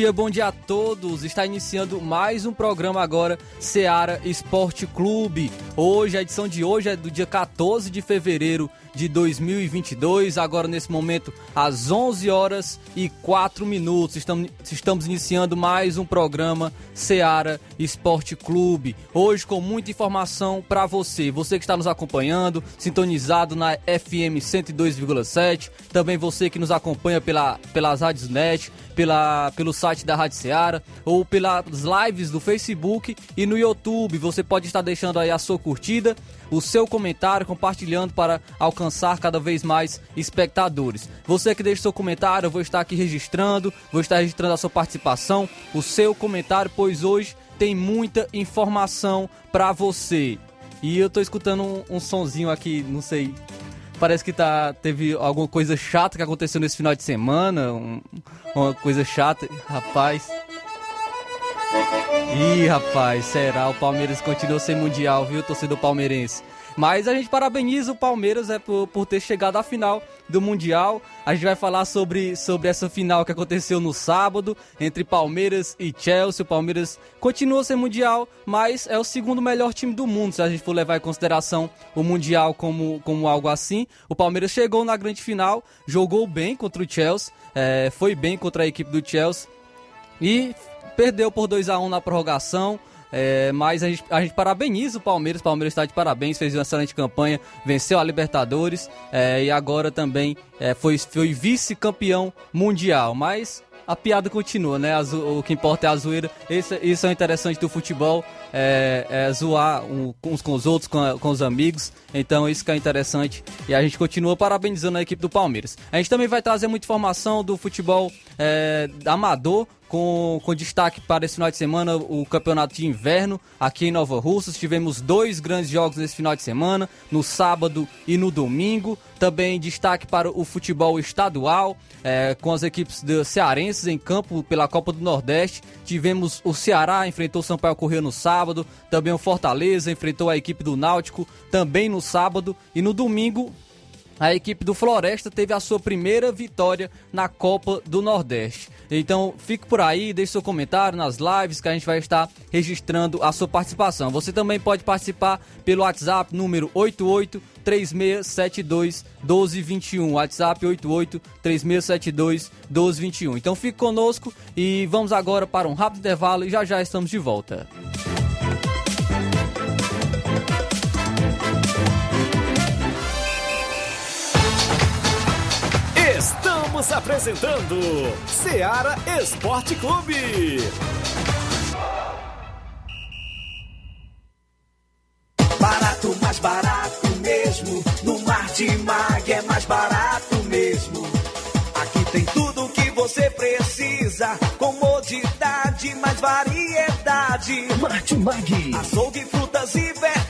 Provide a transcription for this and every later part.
Dia, bom dia a todos. Está iniciando mais um programa agora, Seara Esporte Clube. Hoje, a edição de hoje é do dia 14 de fevereiro de 2022. Agora, nesse momento, às 11 horas e 4 minutos, estamos, estamos iniciando mais um programa Seara Esporte Clube. Hoje, com muita informação para você. Você que está nos acompanhando, sintonizado na FM 102,7. Também você que nos acompanha pela, pelas rádios net pela, pelo site da Rádio Seara ou pelas lives do Facebook e no YouTube. Você pode estar deixando aí a sua curtida, o seu comentário, compartilhando para alcançar cada vez mais espectadores. Você que deixa seu comentário, eu vou estar aqui registrando, vou estar registrando a sua participação, o seu comentário, pois hoje tem muita informação para você. E eu tô escutando um, um sonzinho aqui, não sei Parece que tá, teve alguma coisa chata que aconteceu nesse final de semana. Um, uma coisa chata. Rapaz. Ih, rapaz, será? O Palmeiras continua sem mundial, viu, torcedor palmeirense? Mas a gente parabeniza o Palmeiras é, por, por ter chegado à final do Mundial. A gente vai falar sobre, sobre essa final que aconteceu no sábado entre Palmeiras e Chelsea. O Palmeiras continua sem Mundial, mas é o segundo melhor time do mundo, se a gente for levar em consideração o Mundial como, como algo assim. O Palmeiras chegou na grande final, jogou bem contra o Chelsea, é, foi bem contra a equipe do Chelsea e perdeu por 2 a 1 na prorrogação. É, mas a gente, a gente, parabeniza o Palmeiras. O Palmeiras está de parabéns, fez uma excelente campanha, venceu a Libertadores é, e agora também é, foi, foi vice-campeão mundial. Mas a piada continua, né? o que importa é a zoeira. Isso, isso é interessante do futebol, é, é zoar uns com os outros, com, com, os amigos. Então isso que é interessante. E a gente continua parabenizando a equipe do Palmeiras. A gente também vai trazer muita informação do futebol é, amador com, com destaque para esse final de semana o campeonato de inverno aqui em Nova Russas. Tivemos dois grandes jogos nesse final de semana, no sábado e no domingo. Também destaque para o futebol estadual, é, com as equipes cearenses em campo pela Copa do Nordeste. Tivemos o Ceará, enfrentou o Sampaio Correia no sábado. Também o Fortaleza enfrentou a equipe do Náutico, também no sábado. E no domingo, a equipe do Floresta teve a sua primeira vitória na Copa do Nordeste. Então fique por aí, deixe seu comentário nas lives que a gente vai estar registrando a sua participação. Você também pode participar pelo WhatsApp número 88 3672 1221. WhatsApp 88 3672 1221. Então fique conosco e vamos agora para um rápido intervalo e já já estamos de volta. Você precisa. Comodidade, mais variedade. Martimag. Açougue, frutas e verduras.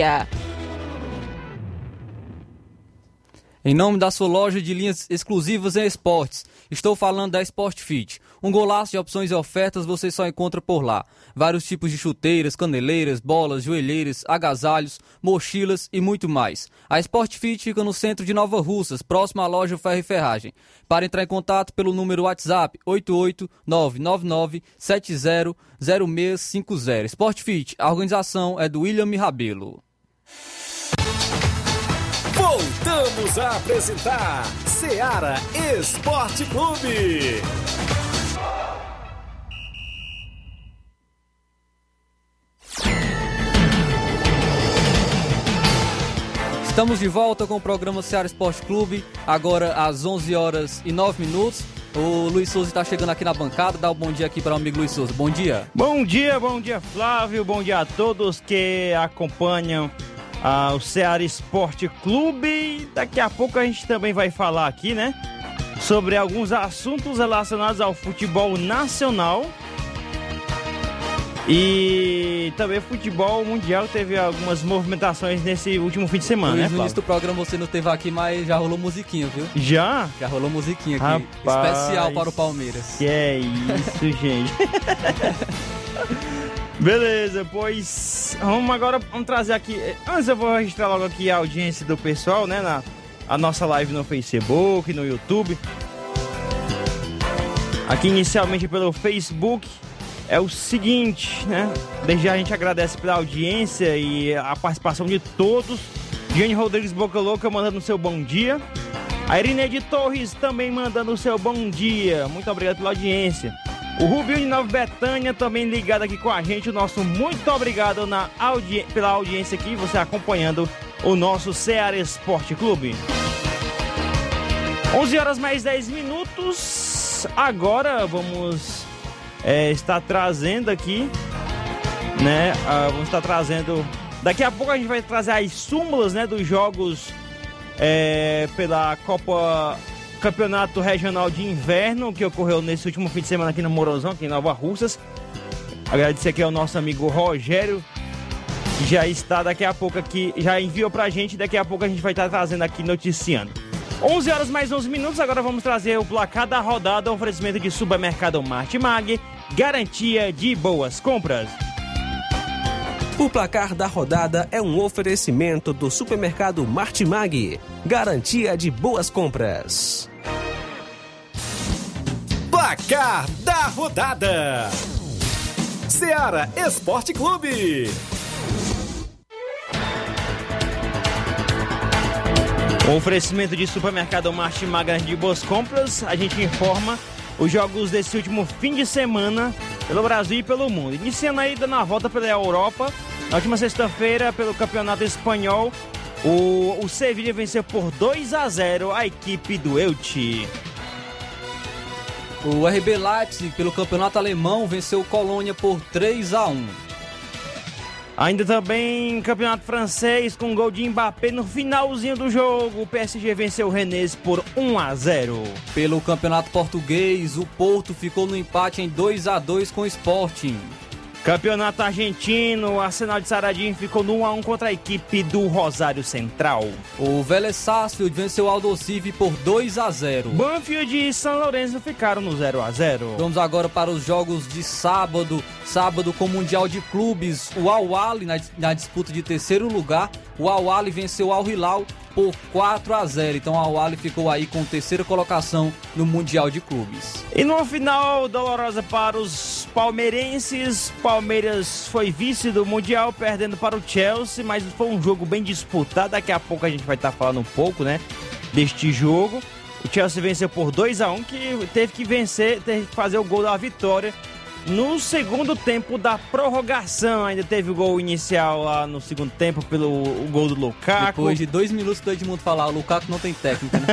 Em nome da sua loja de linhas exclusivas em esportes, estou falando da Sport Fit. Um golaço de opções e ofertas você só encontra por lá. Vários tipos de chuteiras, caneleiras, bolas, joelheiras, agasalhos, mochilas e muito mais. A Sport Fit fica no centro de Nova Russas, próximo à loja Ferro e Ferragem. Para entrar em contato pelo número WhatsApp 88999700650. Sport Fit, a organização é do William Rabelo. Voltamos a apresentar Seara Esporte Clube. Estamos de volta com o programa Seara Esporte Clube, agora às 11 horas e 9 minutos. O Luiz Souza está chegando aqui na bancada. Dá um bom dia aqui para o amigo Luiz Souza. Bom dia. Bom dia, bom dia, Flávio. Bom dia a todos que acompanham ah, o Ceará Esporte Clube. Daqui a pouco a gente também vai falar aqui, né? Sobre alguns assuntos relacionados ao futebol nacional. E também futebol mundial teve algumas movimentações nesse último fim de semana, Luiz, né, no início do programa você não esteve aqui, mas já rolou musiquinha, viu? Já? Já rolou musiquinha aqui. Rapaz. Especial para o Palmeiras. Que é isso, gente. Beleza, pois vamos agora vamos trazer aqui. Antes eu vou registrar logo aqui a audiência do pessoal, né? Na a nossa live no Facebook, no YouTube. Aqui inicialmente pelo Facebook é o seguinte, né? Desde já a gente agradece pela audiência e a participação de todos. Jane Rodrigues Boca Louca mandando seu bom dia. A Irineide Torres também mandando seu bom dia. Muito obrigado pela audiência. O Rubinho de Nova Betânia também ligado aqui com a gente. O nosso muito obrigado na audi pela audiência aqui, você acompanhando o nosso Ceará Esporte Clube. 11 horas mais 10 minutos. Agora vamos é, estar trazendo aqui, né? ah, vamos estar trazendo. Daqui a pouco a gente vai trazer as súmulas, né? Dos jogos é, pela Copa Campeonato Regional de Inverno que ocorreu nesse último fim de semana aqui no Morozão, aqui em Nova Russas. Agradecer aqui ao nosso amigo Rogério, que já está daqui a pouco aqui, já enviou pra gente, daqui a pouco a gente vai estar trazendo aqui noticiando. 11 horas mais 11 minutos, agora vamos trazer o placar da rodada, oferecimento de supermercado Martimag, garantia de boas compras. O placar da rodada é um oferecimento do supermercado Martimag. Garantia de boas compras. Placar da rodada. Seara Esporte Clube. Com oferecimento de supermercado Martimag garantia de boas compras, a gente informa os jogos desse último fim de semana pelo Brasil e pelo mundo. Iniciando aí dando a volta pela Europa, na última sexta-feira, pelo Campeonato Espanhol, o, o Sevilla venceu por 2 a 0 a equipe do Elche. O RB Leipzig, pelo campeonato alemão, venceu o Colônia por 3 a 1 Ainda também Campeonato Francês com gol de Mbappé no finalzinho do jogo. O PSG venceu o Rennes por 1 a 0. Pelo campeonato português, o Porto ficou no empate em 2 a 2 com o Sporting. Campeonato Argentino, o Arsenal de Saradinho ficou no 1 a 1 contra a equipe do Rosário Central. O Vélez Sarsfield venceu o Aldosivi por 2 a 0. Banfield e São Lourenço ficaram no 0 a 0. Vamos agora para os jogos de sábado. Sábado com o Mundial de Clubes, o Al-Wali na, na, disputa de terceiro lugar. O Al-Wali venceu o Al-Hilal por 4 a 0. Então o Al-Wali ficou aí com terceira colocação no Mundial de Clubes. E no final dolorosa para os palmeirenses, Palmeiras foi vice do Mundial, perdendo para o Chelsea, mas foi um jogo bem disputado. Daqui a pouco a gente vai estar falando um pouco, né, deste jogo. O Chelsea venceu por 2 a 1 que teve que vencer, teve que fazer o gol da vitória no segundo tempo da prorrogação. Ainda teve o gol inicial lá no segundo tempo pelo o gol do Lukaku. Depois de dois minutos do Edmundo falar, o Lukaku não tem técnica, né?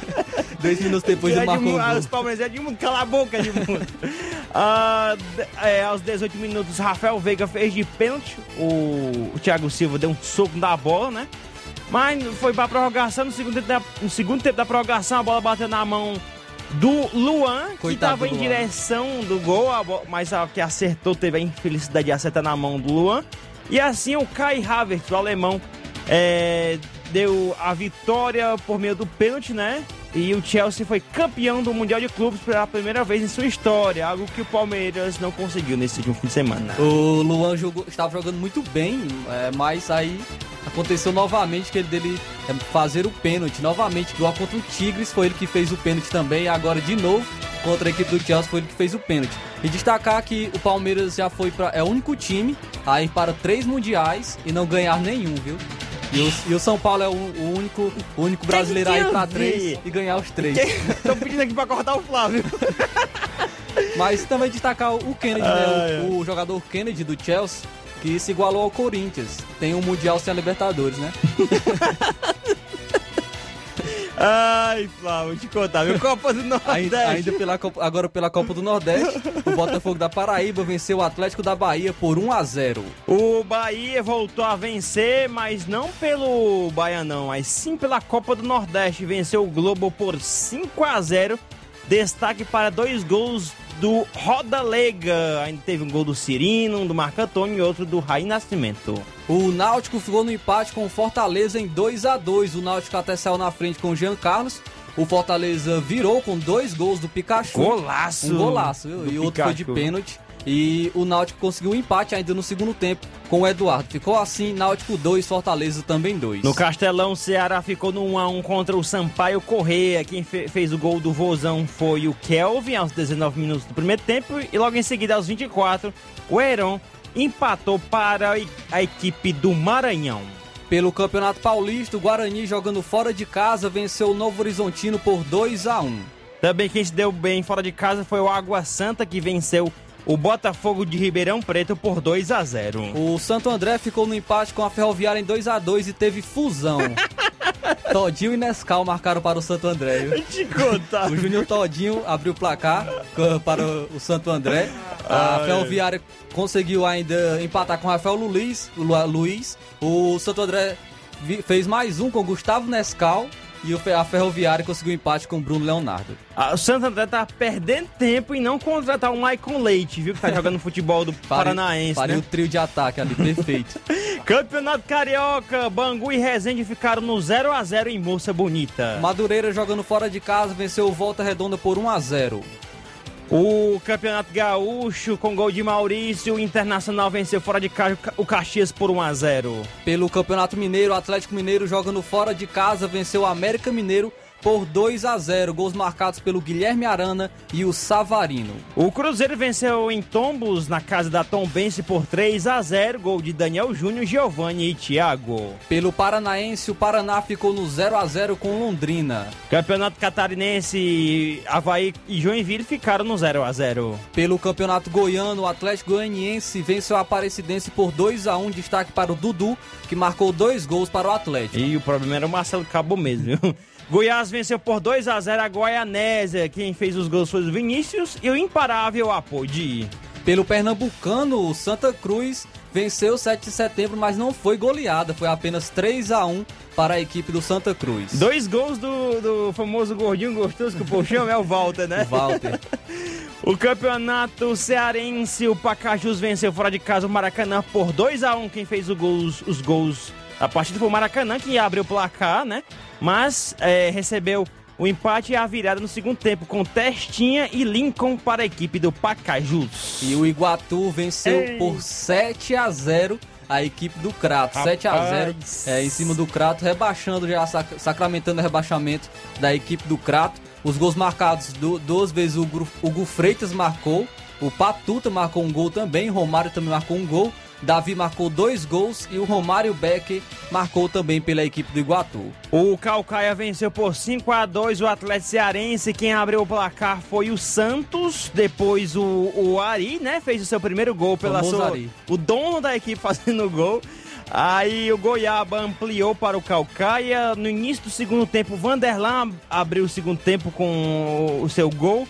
dois minutos depois ele marcou Edmundo. Os Palmeiras, Edmundo, cala a boca, Edmundo. Ah, é, aos 18 minutos, Rafael Veiga fez de pênalti. O, o Thiago Silva deu um soco na bola, né? Mas foi pra prorrogação. No segundo, tempo da, no segundo tempo da prorrogação, a bola bateu na mão do Luan, que Coitado estava do em direção do gol, mas a que acertou teve a infelicidade de acertar na mão do Luan. E assim o Kai Havertz, o alemão, é, deu a vitória por meio do pênalti, né? E o Chelsea foi campeão do Mundial de Clubes pela primeira vez em sua história, algo que o Palmeiras não conseguiu nesse último fim de semana. O Luan jogou- estava jogando muito bem, é, mas aí aconteceu novamente que ele dele é, fazer o pênalti. Novamente, igual contra o Tigres, foi ele que fez o pênalti também. Agora, de novo, contra a equipe do Chelsea, foi ele que fez o pênalti. E destacar que o Palmeiras já foi para. É o único time a ir para três mundiais e não ganhar nenhum, viu? E o, e o São Paulo é o, o único, o único brasileiro a ir para que eu vi? três e ganhar os três. Tô pedindo aqui pra cortar o Flávio. Mas também destacar o Kennedy, Ah, né? O, o jogador Kennedy do Chelsea, que se igualou ao Corinthians. Tem um Mundial sem a Libertadores, né? Ai, Flávio, te contar, meu Copa do Nordeste. Ainda, ainda pela Copa- agora pela Copa do Nordeste, o Botafogo da Paraíba venceu o Atlético da Bahia por 1 a 0 O Bahia voltou a vencer, mas não pelo Baianão, mas sim pela Copa do Nordeste. Venceu o Globo por 5 a 0. Destaque para dois gols do Roda Lega. Ainda teve um gol do Cirino, um do Marco Antônio e outro do Raí Nascimento. O Náutico ficou no empate com o Fortaleza em 2 a 2 O Náutico até saiu na frente com o Jean Carlos. O Fortaleza virou com dois gols do Pikachu. Golaço! Um golaço, viu? E outro foi de Pikachu. pênalti. E o Náutico conseguiu um empate ainda no segundo tempo com o Eduardo. Ficou assim, Náutico 2, Fortaleza também 2. No Castelão, o Ceará ficou no 1x1 contra o Sampaio Correia. Quem fe- fez o gol do Vozão foi o Kelvin aos 19 minutos do primeiro tempo. E logo em seguida, aos 24, o Heron empatou para a equipe do Maranhão. Pelo Campeonato Paulista, o Guarani jogando fora de casa venceu o Novo Horizontino por 2 a 1 Também quem se deu bem fora de casa foi o Água Santa, que venceu o Botafogo de Ribeirão Preto por 2 a 0 O Santo André ficou no empate com a Ferroviária em 2 a 2 e teve fusão. Todinho e Nescau marcaram para o Santo André. Te contar. O Júnior Todinho abriu o placar para o Santo André. A Ferroviária conseguiu ainda empatar com o Rafael Luiz. Lu- Luiz. O Santo André fez mais um com o Gustavo Nescau. E a Ferroviária conseguiu empate com o Bruno Leonardo. Ah, o Santo André tá perdendo tempo em não contratar o Maicon Leite, viu? Que tá jogando futebol do Paranaense, Pariu né? o trio de ataque ali, perfeito. Campeonato Carioca, Bangu e Resende ficaram no 0 a 0 em Moça Bonita. Madureira jogando fora de casa venceu o Volta Redonda por 1 a 0 O Campeonato Gaúcho, com gol de Maurício, o Internacional venceu fora de casa o Caxias por 1 a 0 Pelo Campeonato Mineiro, o Atlético Mineiro jogando fora de casa venceu o América Mineiro por 2 a 0 Gols marcados pelo Guilherme Arana e o Savarino. O Cruzeiro venceu em Tombos, na casa da Tombense, por 3 a 0 Gol de Daniel Júnior, Giovanni e Thiago. Pelo Paranaense, o Paraná ficou no 0 a 0 com Londrina. Campeonato Catarinense, Havaí e Joinville ficaram no 0 a 0 Pelo Campeonato Goiano, o Atlético Goianiense venceu a Aparecidense por 2 a 1 Destaque para o Dudu, que marcou dois gols para o Atlético. E o problema era o Marcelo Cabo mesmo, viu? Goiás venceu por 2 a 0 a Goianésia. Quem fez os gols foi o Vinícius e o imparável Apodi. Pelo Pernambucano, o Santa Cruz venceu o 7 de setembro, mas não foi goleada. Foi apenas 3 a 1 para a equipe do Santa Cruz. Dois gols do, do famoso gordinho gostoso que o povo chama é o Walter, né? O Walter. O campeonato cearense, o Pacajus venceu fora de casa o Maracanã por 2 a 1 Quem fez os gols, os gols a partida foi o Maracanã, que abriu o placar, né? Mas é, recebeu o empate e a virada no segundo tempo, com Testinha e Lincoln para a equipe do Pacajus. E o Iguatu venceu Ei. por 7 a 0 a equipe do Crato. 7 a 0 Rapaz. é, em cima do Crato, rebaixando já, sac- sacramentando o rebaixamento da equipe do Crato. Os gols marcados du- duas vezes o Hugo Freitas marcou, o Patuta marcou um gol também, Romário também marcou um gol. Davi marcou dois gols e o Romário Becker marcou também pela equipe do Iguatu. O Calcaia venceu por 5 a 2 o Atlético Cearense. Quem abriu o placar foi o Santos. Depois o, o Ari, né? Fez o seu primeiro gol pela sua. Ari. O dono da equipe fazendo o gol. Aí o Goiaba ampliou para o Calcaia. No início do segundo tempo, o Vanderlan abriu o segundo tempo com o seu gol.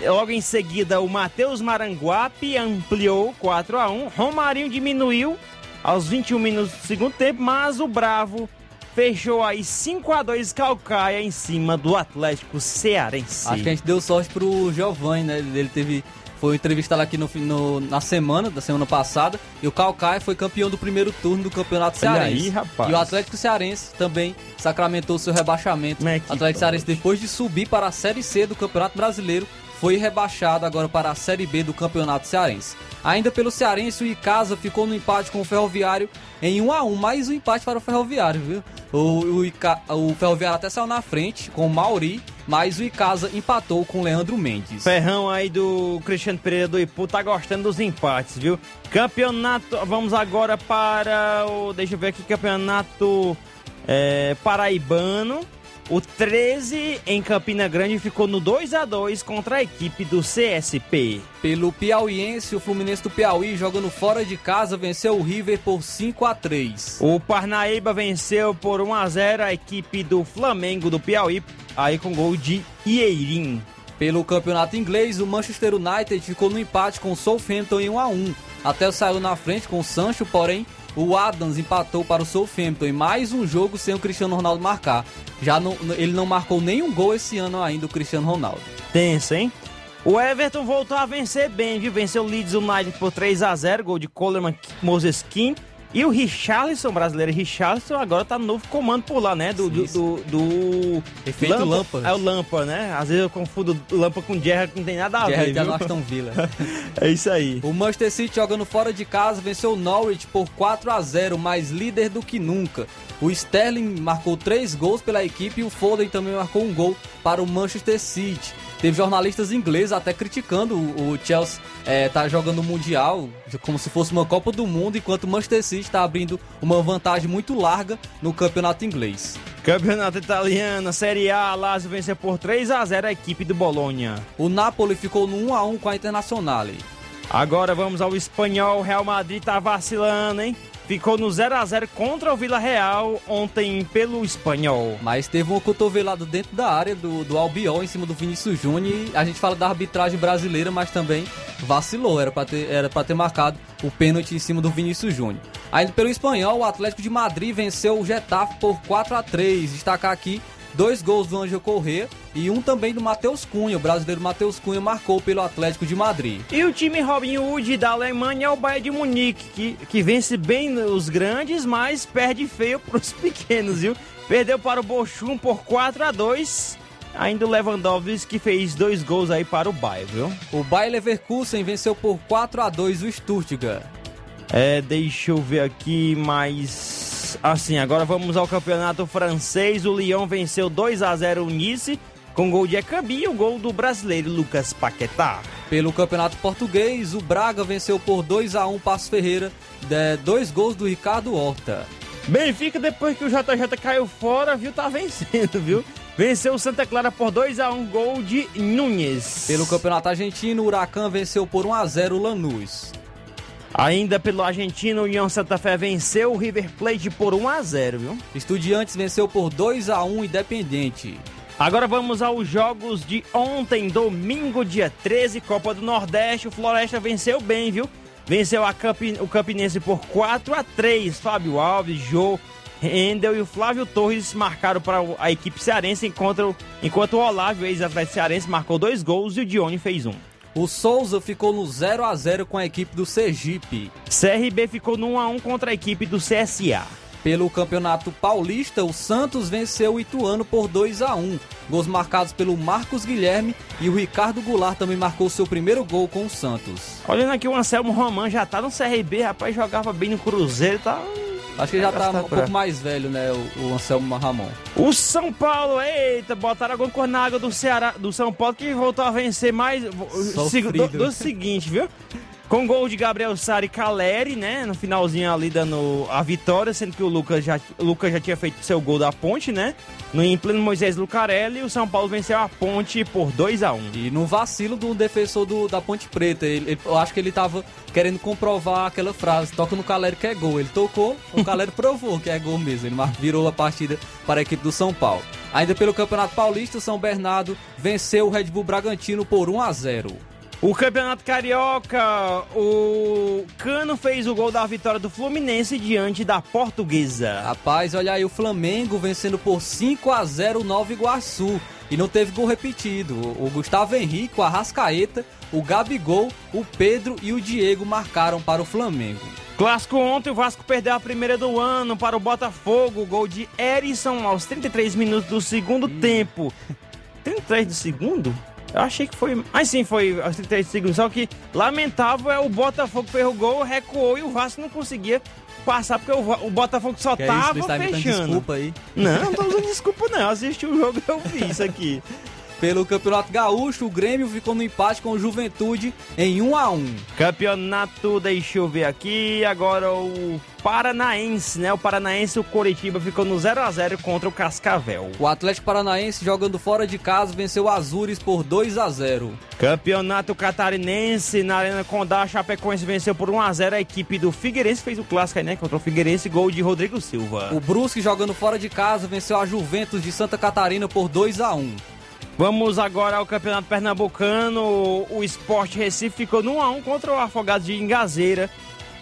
Logo em seguida, o Matheus Maranguape ampliou 4 a 1 Romarinho diminuiu aos 21 minutos do segundo tempo, mas o Bravo fechou aí 5 a 2 Calcaia em cima do Atlético Cearense. Acho que a gente deu sorte pro Giovanni, né? Ele teve. Foi entrevistado aqui no, no- na semana, da semana passada. E o Calcaia foi campeão do primeiro turno do Campeonato Olha Cearense. aí, rapaz. E o Atlético Cearense também sacramentou seu rebaixamento. O que Atlético Cearense, pode? depois de subir para a Série C do Campeonato Brasileiro, foi rebaixado agora para a Série B do Campeonato Cearense. Ainda pelo Cearense, o Icasa ficou no empate com o Ferroviário em 1 a 1 mais um empate para o Ferroviário, viu? O, o, Ica- o Ferroviário até saiu na frente com o Mauri, mas o Icasa empatou com o Leandro Mendes. Ferrão aí do Cristiano Pereira do Ipu tá gostando dos empates, viu? Campeonato, vamos agora para o, deixa eu ver aqui, campeonato é, paraibano. O 13 em Campina Grande ficou no 2 a 2 contra a equipe do CSP. Pelo Piauiense, o Fluminense do Piauí, jogando fora de casa, venceu o River por 5 a 3 O Parnaíba venceu por 1 a 0 a equipe do Flamengo do Piauí, aí com gol de Ieirim. Pelo campeonato inglês, o Manchester United ficou no empate com o Southampton em 1 a 1 Até saiu na frente com o Sancho, porém o Adams empatou para o Southampton em mais um jogo sem o Cristiano Ronaldo marcar. Já não, ele não marcou nenhum gol esse ano ainda, o Cristiano Ronaldo. Tenso, hein? O Everton voltou a vencer bem, viu? Venceu o Leeds United por 3 a 0 gol de Coleman Moses Kim. E o Richarlison, brasileiro Richarlison, agora tá no novo comando por lá, né? Do. do, Sim, do, do- Efeito Lampard. É o Lampa, né? Às vezes eu confundo Lampa com Gerrard, que não tem nada a ver. da Viu? Aston Villa. É isso aí. O Manchester City jogando fora de casa venceu o Norwich por 4 a 0, mais líder do que nunca. O Sterling marcou 3 gols pela equipe e o Foden também marcou um gol para o Manchester City. Teve jornalistas ingleses até criticando o, o Chelsea é, tá jogando o Mundial como se fosse uma Copa do Mundo, enquanto o Manchester City está abrindo uma vantagem muito larga no campeonato inglês. Campeonato italiano, Série A, Lazio venceu por 3 a 0 a equipe do Bolonha. O Napoli ficou no 1 a 1 com a Internazionale. Agora vamos ao espanhol. Real Madrid tá vacilando, hein? Ficou no 0 a 0 contra o Vila Real ontem pelo espanhol. Mas teve uma cotovelada dentro da área do, do Albiol em cima do Vinícius Júnior. A gente fala da arbitragem brasileira, mas também vacilou. Era pra ter, era ter marcado o pênalti em cima do Vinícius Júnior. Ainda pelo espanhol, o Atlético de Madrid venceu o Getafe por 4 a 3 Destacar aqui dois gols do Ângelo Corrêa e um também do Matheus Cunha. O brasileiro Matheus Cunha marcou pelo Atlético de Madrid. E o time Robin Hood da Alemanha é o Bayern de Munique, que, que vence bem os grandes, mas perde feio pros pequenos, viu? Perdeu para o Bochum por 4 a 2 Ainda o Lewandowski que fez dois gols aí para o Bayern, viu? O Bayer Leverkusen venceu por 4 a 2 o Stuttgart. É, deixa eu ver aqui mais. Assim, agora vamos ao campeonato francês. O Lyon venceu 2 a 0 o Nice com gol de Ekambi e o gol do brasileiro Lucas Paquetá. Pelo Campeonato Português, o Braga venceu por 2 a 1 Passo Ferreira, de dois gols do Ricardo Horta. Benfica, depois que o JJ caiu fora, viu, tá vencendo, viu? Venceu o Santa Clara por 2 a 1 gol de Nunes. Pelo Campeonato Argentino, o Huracan venceu por 1 a 0 o Lanús. Ainda pelo argentino, União Santa Fé venceu o River Plate por 1 a 0, viu? Estudiantes venceu por 2 a 1 Independente. Agora vamos aos jogos de ontem, domingo, dia 13, Copa do Nordeste. O Floresta venceu bem, viu? Venceu a Campi- o Campinense por 4 a 3 Fábio Alves, Jô, Endel e o Flávio Torres marcaram para a equipe cearense, enquanto, enquanto o Olávio, ex-atleta cearense, marcou dois gols e o Dione fez um. O Souza ficou no 0 a 0 com a equipe do Sergipe. CRB ficou no 1 a 1 contra a equipe do CSA. Pelo Campeonato Paulista, o Santos venceu o Ituano por 2 a 1 Gols marcados pelo Marcos Guilherme e o Ricardo Goulart também marcou seu primeiro gol com o Santos. Olhando aqui, o Anselmo Roman já tá no CRB, rapaz, jogava bem no Cruzeiro, tá... Acho que ele já tá Tá um pra- pouco mais velho, né, o, o Anselmo Ramon. O São Paulo, eita, botaram alguma coisa na água do Ceará, do São Paulo que voltou a vencer mais Sofrido. do, do seguinte, viu? Com gol de Gabriel Sari Caleri, né? No finalzinho ali dando a vitória, sendo que o Lucas já, Lucas já tinha feito seu gol da ponte, né? No em pleno Moisés Lucarelli, o São Paulo venceu a ponte por 2 a 1 E no vacilo do defensor do, da Ponte Preta, ele, ele- eu acho que ele tava querendo comprovar aquela frase, toca no Caleri que é gol. Ele tocou, o Caleri provou que é gol mesmo. Ele virou a partida para a equipe do São Paulo. Ainda pelo Campeonato Paulista, o São Bernardo venceu o Red Bull Bragantino por 1 a 0. O Campeonato Carioca, o Cano fez o gol da vitória do Fluminense diante da Portuguesa. Rapaz, olha aí o Flamengo vencendo por 5 a 0 o Nova Iguaçu. E não teve gol repetido. O Gustavo Henrique, o Arrascaeta, o Gabigol, o Pedro e o Diego marcaram para o Flamengo. Clássico ontem, o Vasco perdeu a primeira do ano para o Botafogo. Gol de Erisson aos 33 minutos do segundo tempo. 33 do segundo? Eu achei que foi. Mas sim, foi aos 33 segundos. Só que lamentável é o Botafogo gol, recuou e o Vasco não conseguia passar porque o, o Botafogo só Que é isso, tava tá fechando. desculpa aí. Não, não tô usando desculpa não. Eu assisti o jogo e eu vi isso aqui. Pelo Campeonato Gaúcho, o Grêmio ficou no empate com o Juventude em 1 a 1 Campeonato, deixa eu ver aqui. Agora o Paranaense, né? O Paranaense, o Coritiba ficou no 0 a 0 contra o Cascavel. O Atlético Paranaense, jogando fora de casa, venceu o Azures por 2 a 0 Campeonato Catarinense, na Arena Condá, a Chapecoense venceu por 1 a 0 A equipe do Figueirense fez o clássico aí, né? Contra o Figueirense, gol de Rodrigo Silva. O Brusque, jogando fora de casa, venceu a Juventus de Santa Catarina por 2 a 1 Vamos agora ao Campeonato Pernambucano. O Sport Recife ficou no 1 a 1 contra o Afogados de Engazeira.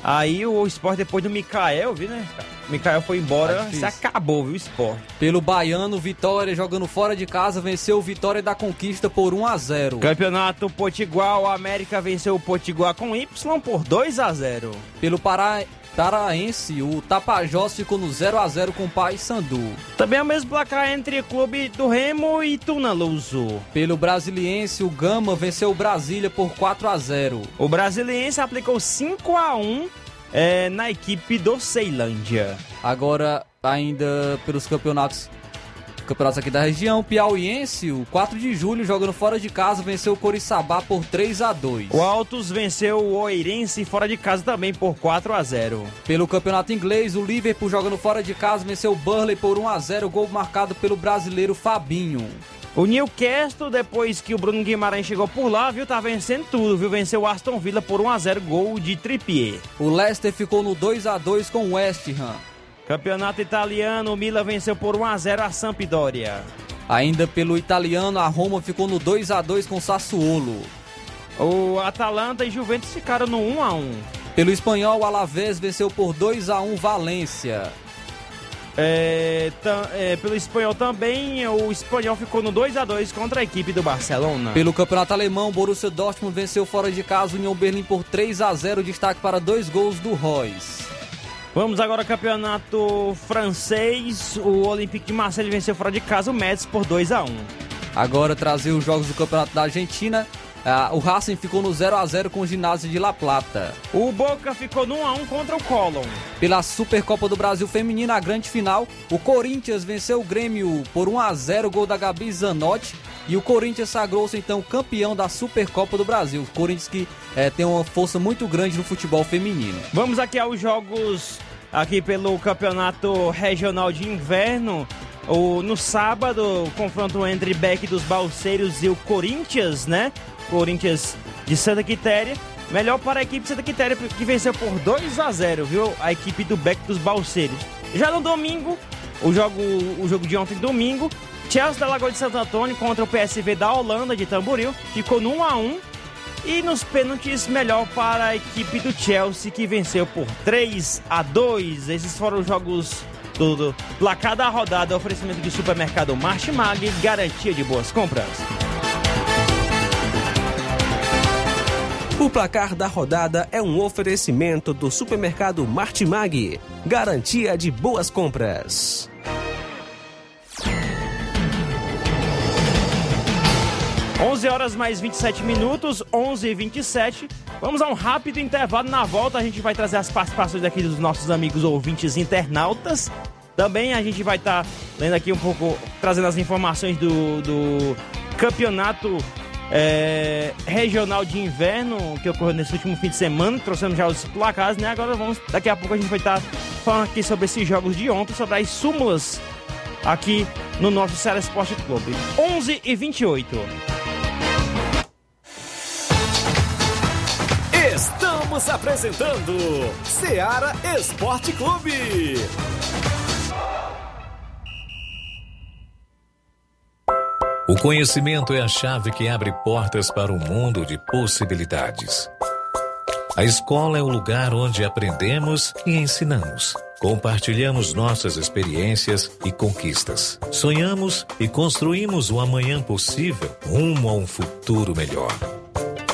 Aí o Sport, depois do Mikael, viu, né? O Mikael foi embora, Tá se acabou, viu, o Sport. Pelo Baiano, Vitória, jogando fora de casa, venceu o Vitória da Conquista por 1 a 0 Campeonato Potiguar, o América venceu o Potiguar com Y por 2 a 0 Pelo Pará... Paraense, o Tapajós ficou no 0 a 0 com o Paysandu. Também é o mesmo placar entre Clube do Remo e Tuna Luso. Pelo Brasiliense, o Gama venceu o Brasília por 4 a 0 O Brasiliense aplicou 5 a 1 é, na equipe do Ceilândia. Agora, ainda pelos campeonatos campeonatos aqui da região, Piauiense, o 4 de julho, jogando fora de casa, venceu o Coriçaba por 3 a 2 O Altos venceu o Oirense fora de casa também por 4 a 0 Pelo campeonato inglês, o Liverpool, jogando fora de casa, venceu o Burley por 1 a 0 gol marcado pelo brasileiro Fabinho. O Newcastle, depois que o Bruno Guimarães chegou por lá, viu, tá vencendo tudo, viu? Venceu o Aston Villa por 1 a 0 gol de Trippier. O Leicester ficou no 2 a 2 com o West Ham. Campeonato italiano, o Milan venceu por 1 a 0 a Sampdoria. Ainda pelo italiano, a Roma ficou no 2 a 2 com o Sassuolo. O Atalanta e Juventus ficaram no 1 a 1 Pelo espanhol, o Alavés venceu por 2 a 1 Valência. É, é, pelo espanhol também, o espanhol ficou no 2 a 2 contra a equipe do Barcelona. Pelo campeonato alemão, Borussia Dortmund venceu fora de casa o União Berlim por 3 a 0 destaque para dois gols do Royce. Vamos agora ao campeonato francês. O Olympique de Marseille venceu fora de casa o Metz por 2 a 1 Agora trazer os jogos do campeonato da Argentina. Ah, o Racing ficou no 0 a 0 com o ginásio de La Plata. O Boca ficou no 1 a 1 contra o Colón. Pela Supercopa do Brasil Feminina, a grande final, o Corinthians venceu o Grêmio por 1 a 0 gol da Gabi Zanotti. E o Corinthians sagrou-se então campeão da Supercopa do Brasil. O Corinthians que eh, tem uma força muito grande no futebol feminino. Vamos aqui aos jogos aqui pelo campeonato regional de inverno. O, no sábado, o confronto entre Beck dos Balseiros e o Corinthians, né? Corinthians de Santa Quitéria. Melhor para a equipe de Santa Quitéria, que venceu por 2 a 0 viu? A equipe do Beck dos Balseiros. Já no domingo, o jogo, o jogo de ontem, domingo, Chelsea da Lagoa de Santo Antônio contra o PSV da Holanda de Tamboril. Ficou no 1 a 1 e nos pênaltis, melhor para a equipe do Chelsea, que venceu por 3 a 2 Esses foram os jogos do, do placar da rodada. Oferecimento de supermercado Martimag, garantia de boas compras. O placar da rodada é um oferecimento do supermercado Martimag, garantia de boas compras. Onze horas mais 27 minutos, 11 e 27 Vamos a um rápido intervalo. Na volta, a gente vai trazer as participações aqui dos nossos amigos ouvintes internautas. Também a gente vai estar lendo aqui um pouco, trazendo as informações do, do campeonato é, regional de inverno que ocorreu nesse último fim de semana. Trouxemos já os placares, né? Agora vamos, daqui a pouco a gente vai estar falando aqui sobre esses jogos de ontem, sobre as súmulas aqui no nosso Ceará Esporte Clube. 11 e 28. Estamos apresentando Seara Esporte Clube. O conhecimento é a chave que abre portas para um mundo de possibilidades. A escola é o lugar onde aprendemos e ensinamos. Compartilhamos nossas experiências e conquistas. Sonhamos e construímos o amanhã possível rumo a um futuro melhor.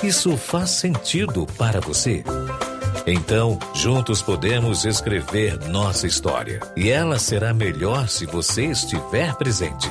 Isso faz sentido para você? Então, juntos podemos escrever nossa história. E ela será melhor se você estiver presente.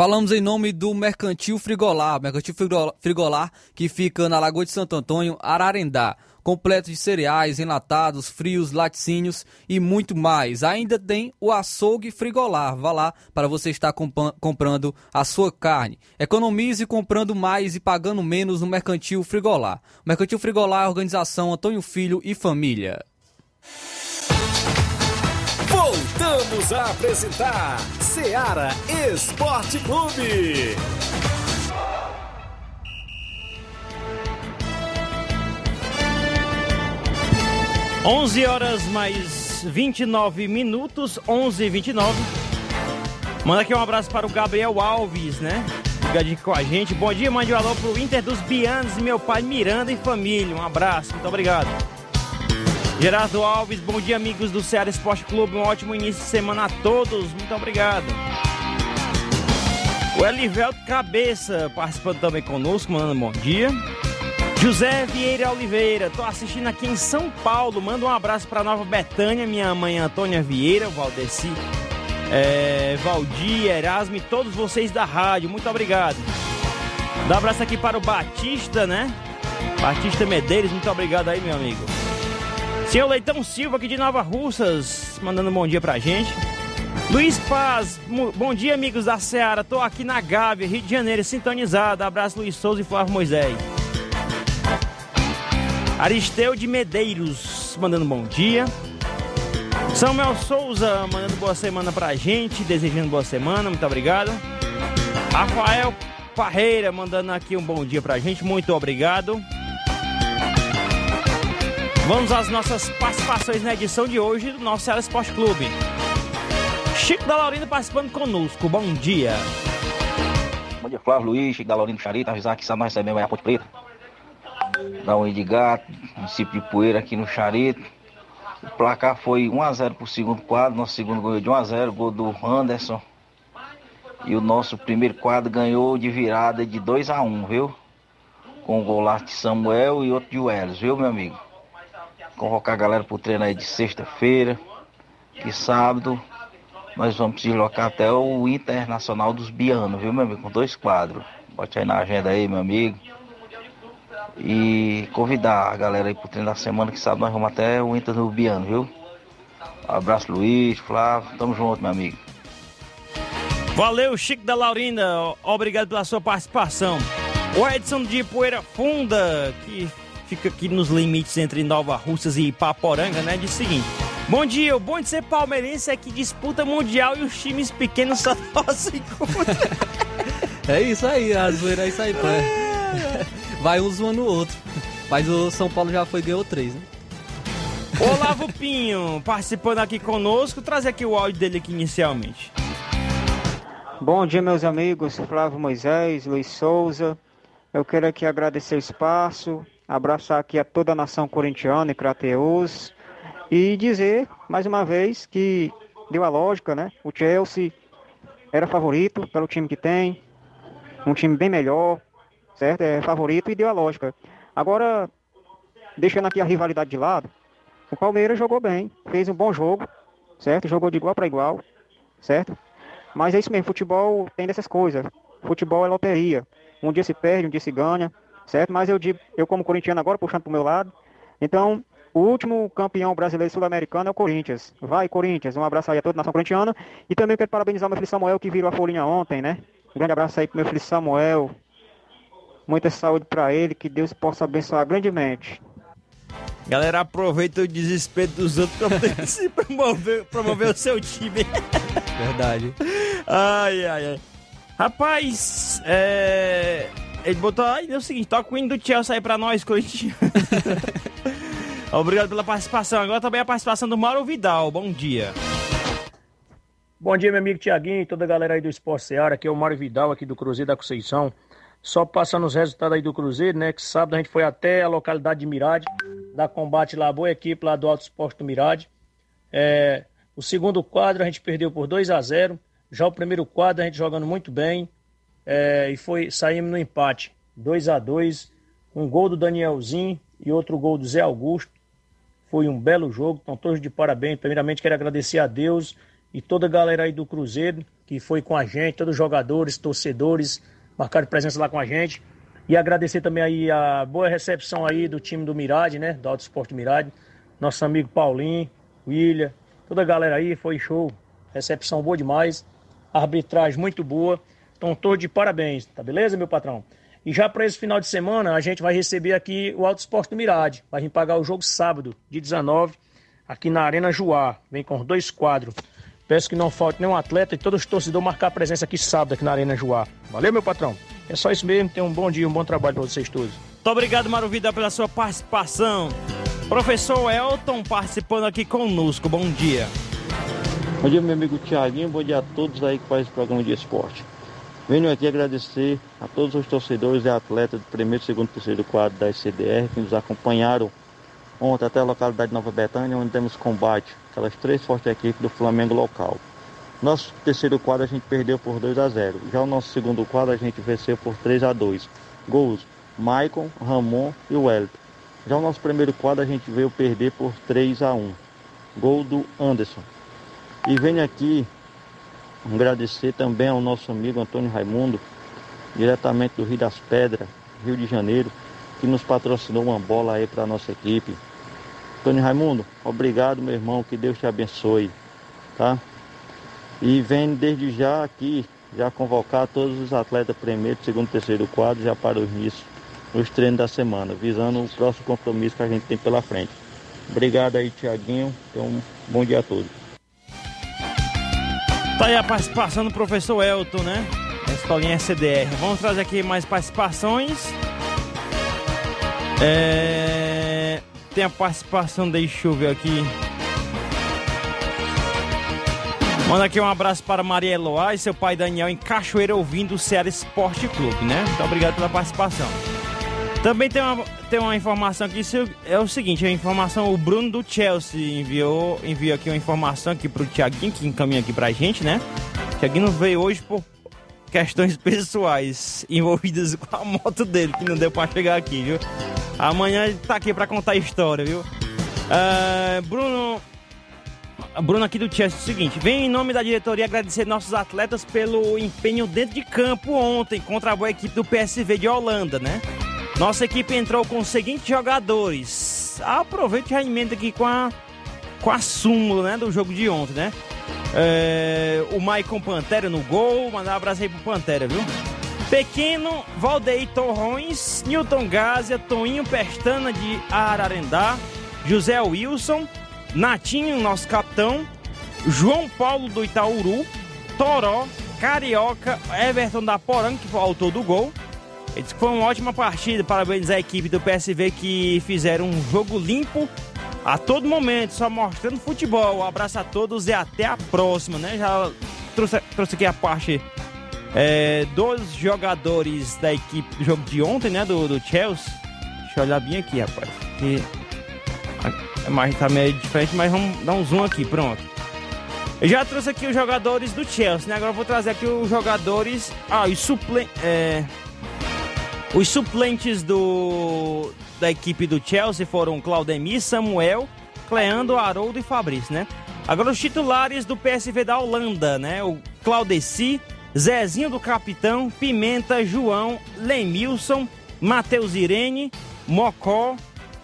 Falamos em nome do Mercantil Frigolar, Mercantil Frigolar que fica na Lagoa de Santo Antônio, Ararendá. Completo de cereais, enlatados, frios, laticínios e muito mais. Ainda tem o açougue frigolar. Vá lá para você estar comp comprando a sua carne. Economize comprando mais e pagando menos no Mercantil Frigolar. Mercantil Frigolar, organização Antônio Filho e Família. Voltamos a apresentar Seara Esporte Clube. 11 horas mais 29 minutos, 11 e 29. Manda aqui um abraço para o Gabriel Alves, né? Ligadinho com a gente. Bom dia, mande um alô pro Inter dos Bianos e meu pai Miranda e família. Um abraço, muito obrigado. Gerardo Alves, bom dia, amigos do Ceará Esporte Clube. Um ótimo início de semana a todos. Muito obrigado. O Elivelto Cabeça participando também conosco, mandando bom dia. José Vieira Oliveira, tô assistindo aqui em São Paulo. Manda um abraço para Nova Betânia, minha mãe Antônia Vieira, Valdeci, é, Valdir, Erasmo e todos vocês da rádio. Muito obrigado. Dá um abraço aqui para o Batista, né? Batista Medeiros, muito obrigado aí, meu amigo. Senhor Leitão Silva, aqui de Nova Russas, mandando um bom dia pra gente. Luiz Paz, bom dia, amigos da Seara. Tô aqui na Gávea, Rio de Janeiro, sintonizado. Abraço, Luiz Souza e Flávio Moisés. Aristeu de Medeiros, mandando um bom dia. Samuel Souza, mandando boa semana pra gente, desejando boa semana, muito obrigado. Rafael Parreira, mandando aqui um bom dia pra gente, muito obrigado. Vamos às nossas participações na edição de hoje do nosso Ceará Esporte Clube. Chico da Laurinda participando conosco. Bom dia. Bom dia, Flávio Luiz, Chico da Laurinda Charita, avisar que recebemos aí a Ponte Preta. Da Unha de Gato, município de Poeira aqui no Charito. O placar foi 1x0 pro segundo quadro, nosso segundo ganhou de 1x0, gol do Anderson. E o nosso primeiro quadro ganhou de virada de 2x1, viu? Com o gol lá de Samuel e outro de Welles, viu, meu amigo? Convocar a galera pro treino aí de sexta-feira, que sábado nós vamos deslocar até o Internacional dos Bianos, viu, meu amigo? Com dois quadros. Bote aí na agenda aí, meu amigo. E convidar a galera aí pro treino da semana, que sábado nós vamos até o Inter do Biano, viu? Abraço, Luiz, Flávio. Tamo junto, meu amigo. Valeu, Chico da Laurinda. Obrigado pela sua participação. O Edson de Poeira Funda, que fica aqui nos limites entre Nova Russas e Paporanga, né? Diz o seguinte: Bom dia, o bom de ser palmeirense é que disputa mundial e os times pequenos só torcem É isso aí, a zoeira é isso aí, pai. Vai um zoando o outro. Mas o São Paulo já foi ganhou três, né? Olavo Pinho, participando aqui conosco, trazer aqui o áudio dele aqui inicialmente. Bom dia, meus amigos, Flávio Moisés, Luiz Souza. Eu quero aqui agradecer o espaço, abraçar aqui a toda a nação corintiana e Crateus e dizer mais uma vez que deu a lógica, né? O Chelsea era favorito pelo time que tem. um time bem melhor, certo? É favorito e deu a lógica. Agora, deixando aqui a rivalidade de lado, o Palmeiras jogou bem, fez um bom jogo, certo? Jogou de igual para igual, certo? Mas é isso mesmo, futebol tem dessas coisas. Futebol é loteria. Um dia se perde, um dia se ganha, certo? Mas eu digo, eu como corintiano agora, puxando pro meu lado, então, o último campeão brasileiro sul-americano é o Corinthians. Vai, Corinthians. Um abraço aí a toda a nação corintiana. E também quero parabenizar meu filho Samuel, que virou a folhinha ontem, né? Um grande abraço aí pro meu filho Samuel. Muita saúde para ele, que Deus possa abençoar grandemente. Galera, aproveita o desespero dos outros poder se promover, promover o seu time. Verdade. Ai, ai, ai. Rapaz, é... Ele botou aí, é o seguinte, toca o hino do Chelsea aí pra nós, Corinthians. Obrigado pela participação. Agora também a participação do Mauro Vidal. Bom dia. Bom dia, meu amigo Tiaguinho e toda a galera aí do Esporte Seara. Aqui é o Mário Vidal, aqui do Cruzeiro da Conceição. Só passando os resultados aí do Cruzeiro, né? Que sábado a gente foi até a localidade de Mirade, da combate lá, boa equipe lá do Alto Esporte do Mirade. É, o segundo quadro a gente perdeu por 2 a 0 Já o primeiro quadro a gente jogando muito bem. É, e foi saímos no empate. 2 a 2 Um gol do Danielzinho e outro gol do Zé Augusto. Foi um belo jogo, estão todos de parabéns. Primeiramente quero agradecer a Deus e toda a galera aí do Cruzeiro que foi com a gente, todos os jogadores, torcedores, marcaram presença lá com a gente. E agradecer também aí a boa recepção aí do time do Mirade, né? Do Alto Esporte Mirade. Nosso amigo Paulinho, William, toda a galera aí, foi show. Recepção boa demais. Arbitragem muito boa. Estão todos de parabéns, tá beleza, meu patrão? E já para esse final de semana, a gente vai receber aqui o Alto Esporte do Mirade. Vai vir pagar o jogo sábado, de 19, aqui na Arena Juá. Vem com dois quadros. Peço que não falte nenhum atleta e todos os torcedores marcar a presença aqui sábado, aqui na Arena Juá. Valeu, meu patrão? É só isso mesmo. Tenham um bom dia, um bom trabalho para vocês todos. Muito obrigado, Mário Vida, pela sua participação. Professor Elton participando aqui conosco. Bom dia. Bom dia, meu amigo Tiaguinho. Bom dia a todos aí que fazem o programa de esporte. Venho aqui agradecer a todos os torcedores e atletas do primeiro, segundo e terceiro quadro da SCDR que nos acompanharam ontem até a localidade de Nova Betânia, onde temos combate aquelas três fortes equipes do Flamengo local. Nosso terceiro quadro a gente perdeu por 2 a 0. Já o nosso segundo quadro a gente venceu por 3 a 2. Gols: Maicon, Ramon e Wellington. Já o nosso primeiro quadro a gente veio perder por 3 a 1. Gol do Anderson. E venho aqui agradecer também ao nosso amigo Antônio Raimundo, diretamente do Rio das Pedras, Rio de Janeiro, que nos patrocinou uma bola aí para a nossa equipe. Antônio Raimundo, obrigado, meu irmão, que Deus te abençoe, tá? E venho desde já aqui, já convocar todos os atletas primeiro, segundo, terceiro quadro, já para o início nos treinos da semana, visando o próximo compromisso que a gente tem pela frente. Obrigado aí, Tiaguinho. Então, bom dia a todos. Tá aí a participação do professor Elton, né? Da escolinha SDR. Vamos trazer aqui mais participações. É... Tem a participação, deixa eu ver aqui. Manda aqui um abraço para Maria Eloá e seu pai Daniel em Cachoeira ouvindo o Ceará Esporte Clube, né? Muito obrigado pela participação. Também tem uma, tem uma informação aqui, é o seguinte, a informação, o Bruno do Chelsea enviou, enviou aqui uma informação aqui pro Thiaguinho, que encaminha aqui pra gente, né? O Thiaguinho veio hoje por questões pessoais envolvidas com a moto dele, que não deu pra chegar aqui, viu? Amanhã ele tá aqui pra contar a história, viu? Uh, Bruno, Bruno aqui do Chelsea, é o seguinte, vem em nome da diretoria agradecer nossos atletas pelo empenho dentro de campo ontem contra a boa equipe do PSV de Holanda, né? Nossa equipe entrou com os seguintes jogadores. Aproveite já emenda aqui com a, com a súmula né, do jogo de ontem, né? É, o Maicon Pantera no gol. Mandar um abraço aí pro Pantera, viu? Pequeno, Valdeir Torrões, Newton Gásia, Toninho Pestana de Ararendá, José Wilson, Natinho, nosso capitão, João Paulo do Itaúru, Toró, Carioca, Everton da Poranga, que foi o autor do gol, ele disse que foi uma ótima partida, parabéns à equipe do PSV que fizeram um jogo limpo a todo momento, só mostrando futebol. Um abraço a todos e até a próxima, né? Já trouxe, trouxe aqui a parte é, dos jogadores da equipe do jogo de ontem, né? Do, do Chelsea. Deixa eu olhar bem aqui, rapaz. Que a imagem tá meio diferente, mas vamos dar um zoom aqui, pronto. Eu já trouxe aqui os jogadores do Chelsea, né? Agora eu vou trazer aqui os jogadores. Ah, os suplentes. É... Os suplentes do da equipe do Chelsea foram Claudemir, Samuel, Cleandro, Haroldo e Fabrício, né? Agora os titulares do PSV da Holanda, né? O Claudeci, Zezinho do Capitão, Pimenta, João, Lemilson, Matheus Irene, Mocó,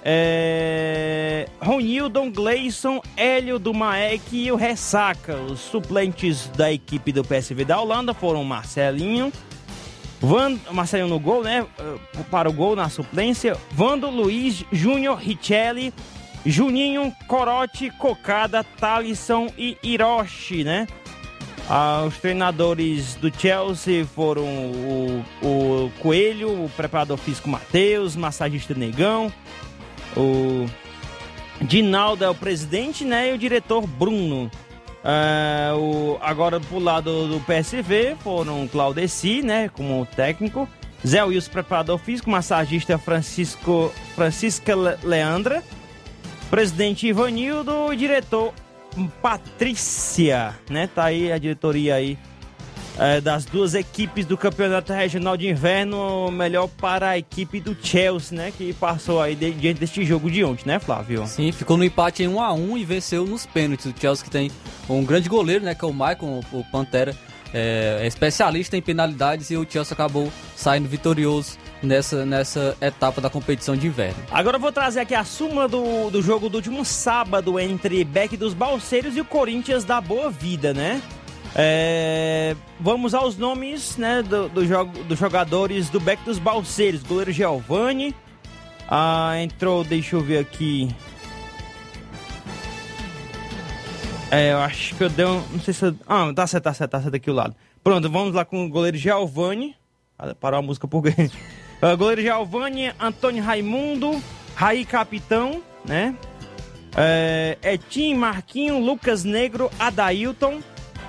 é... Ronildon, Gleison, Hélio do Maek e o Ressaca. Os suplentes da equipe do PSV da Holanda foram Marcelinho, Van, Marcelinho no gol, né? Para o gol na suplência. Vando Luiz, Júnior, Richelli, Juninho, Corote, Cocada, Talisson e Hiroshi, né? Ah, os treinadores do Chelsea foram o, o Coelho, o preparador físico Matheus, massagista Negão, o Dinaldo é o presidente, né? E o diretor Bruno. É, o, agora pro lado do PSV foram Claudeci, né? Como técnico. Zé Wilson, preparador físico. Massagista Francisco, Francisca Leandra. Presidente Ivanildo. Diretor Patrícia, né? Tá aí a diretoria aí é, das duas equipes do Campeonato Regional de Inverno, melhor para a equipe do Chelsea, né? Que passou aí de, diante deste jogo de ontem, né, Flávio? Sim, ficou no empate em 1 a 1 e venceu nos pênaltis. O Chelsea que tem um grande goleiro, né? Que é o Maicon, o Pantera. É, é especialista em penalidades e o Chelsea acabou saindo vitorioso nessa, nessa etapa da competição de inverno. Agora eu vou trazer aqui a súmula do, do jogo do último sábado entre Beck dos Balseiros e o Corinthians da Boa Vida, né? É, vamos aos nomes né, dos do, do jogadores do Beck dos Balseiros. Goleiro Giovanni. Ah, entrou, deixa eu ver aqui. É, eu acho que eu dei um. Não sei se eu. Ah, tá certo, tá certo, tá certo aqui o lado. Pronto, vamos lá com o goleiro Giovanni. Parou a música por? Uh, goleiro Giovanni, Antônio Raimundo, Raí Capitão, né? É, Etim, Marquinho, Lucas Negro, Adailton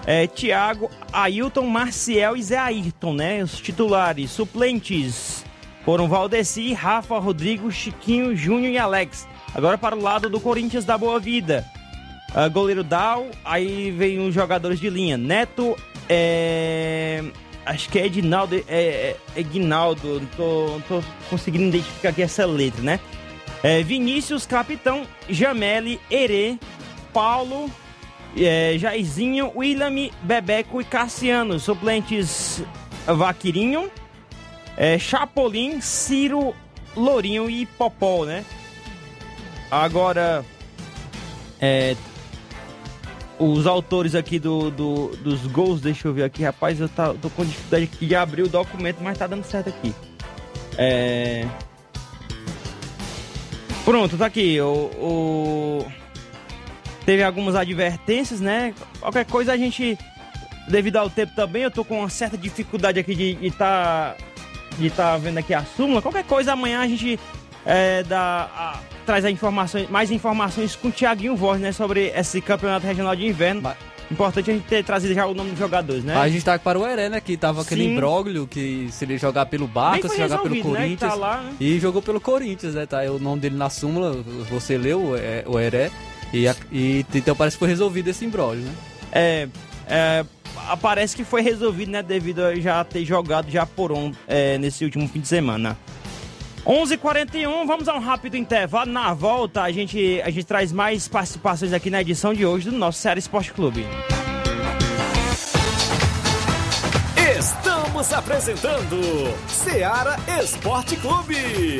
é, Thiago, Ailton, Marcial e Zé Ayrton, né? Os titulares. Suplentes foram Valdeci, Rafa, Rodrigo, Chiquinho, Júnior e Alex. Agora para o lado do Corinthians da Boa Vida. Uh, goleiro Dal, aí vem os jogadores de linha. Neto, é... acho que é Edinaldo, é, é, Edinaldo, não tô, não tô conseguindo identificar aqui essa letra, né? É, Vinícius, Capitão, Jamele, Ere, Paulo, é, Jairzinho, William, Bebeco e Cassiano. Suplentes Vaquirinho, é, Chapolin, Ciro, Lourinho e Popó, né? Agora, é, os autores aqui do, do, dos gols, deixa eu ver aqui, rapaz, eu tá, tô com dificuldade de abrir o documento, mas tá dando certo aqui. É... Pronto, tá aqui. O, o teve algumas advertências, né? Qualquer coisa a gente, devido ao tempo também, eu tô com uma certa dificuldade aqui de estar tá, de tá vendo aqui a súmula. Qualquer coisa amanhã a gente é, dá, a, traz a informações, mais informações com o Thiaguinho Voz, né? Sobre esse campeonato regional de inverno. Mas... Importante a gente ter trazido já o nome dos jogadores, né? A gente tá para o Heré, né? Que tava aquele Sim. imbróglio que se ele jogar pelo Barca, se jogar pelo né? Corinthians. Né? Tá lá, né? E jogou pelo Corinthians, né? Tá o nome dele na súmula, você leu, é, o Heré. E, e então parece que foi resolvido esse embrólio, né? É, é, parece que foi resolvido, né? Devido a já ter jogado já por um é, nesse último fim de semana. 11:41 h 41 vamos a um rápido intervalo. Na volta, a gente, a gente traz mais participações aqui na edição de hoje do nosso Série Esporte Clube. Estamos apresentando Seara Esporte Clube.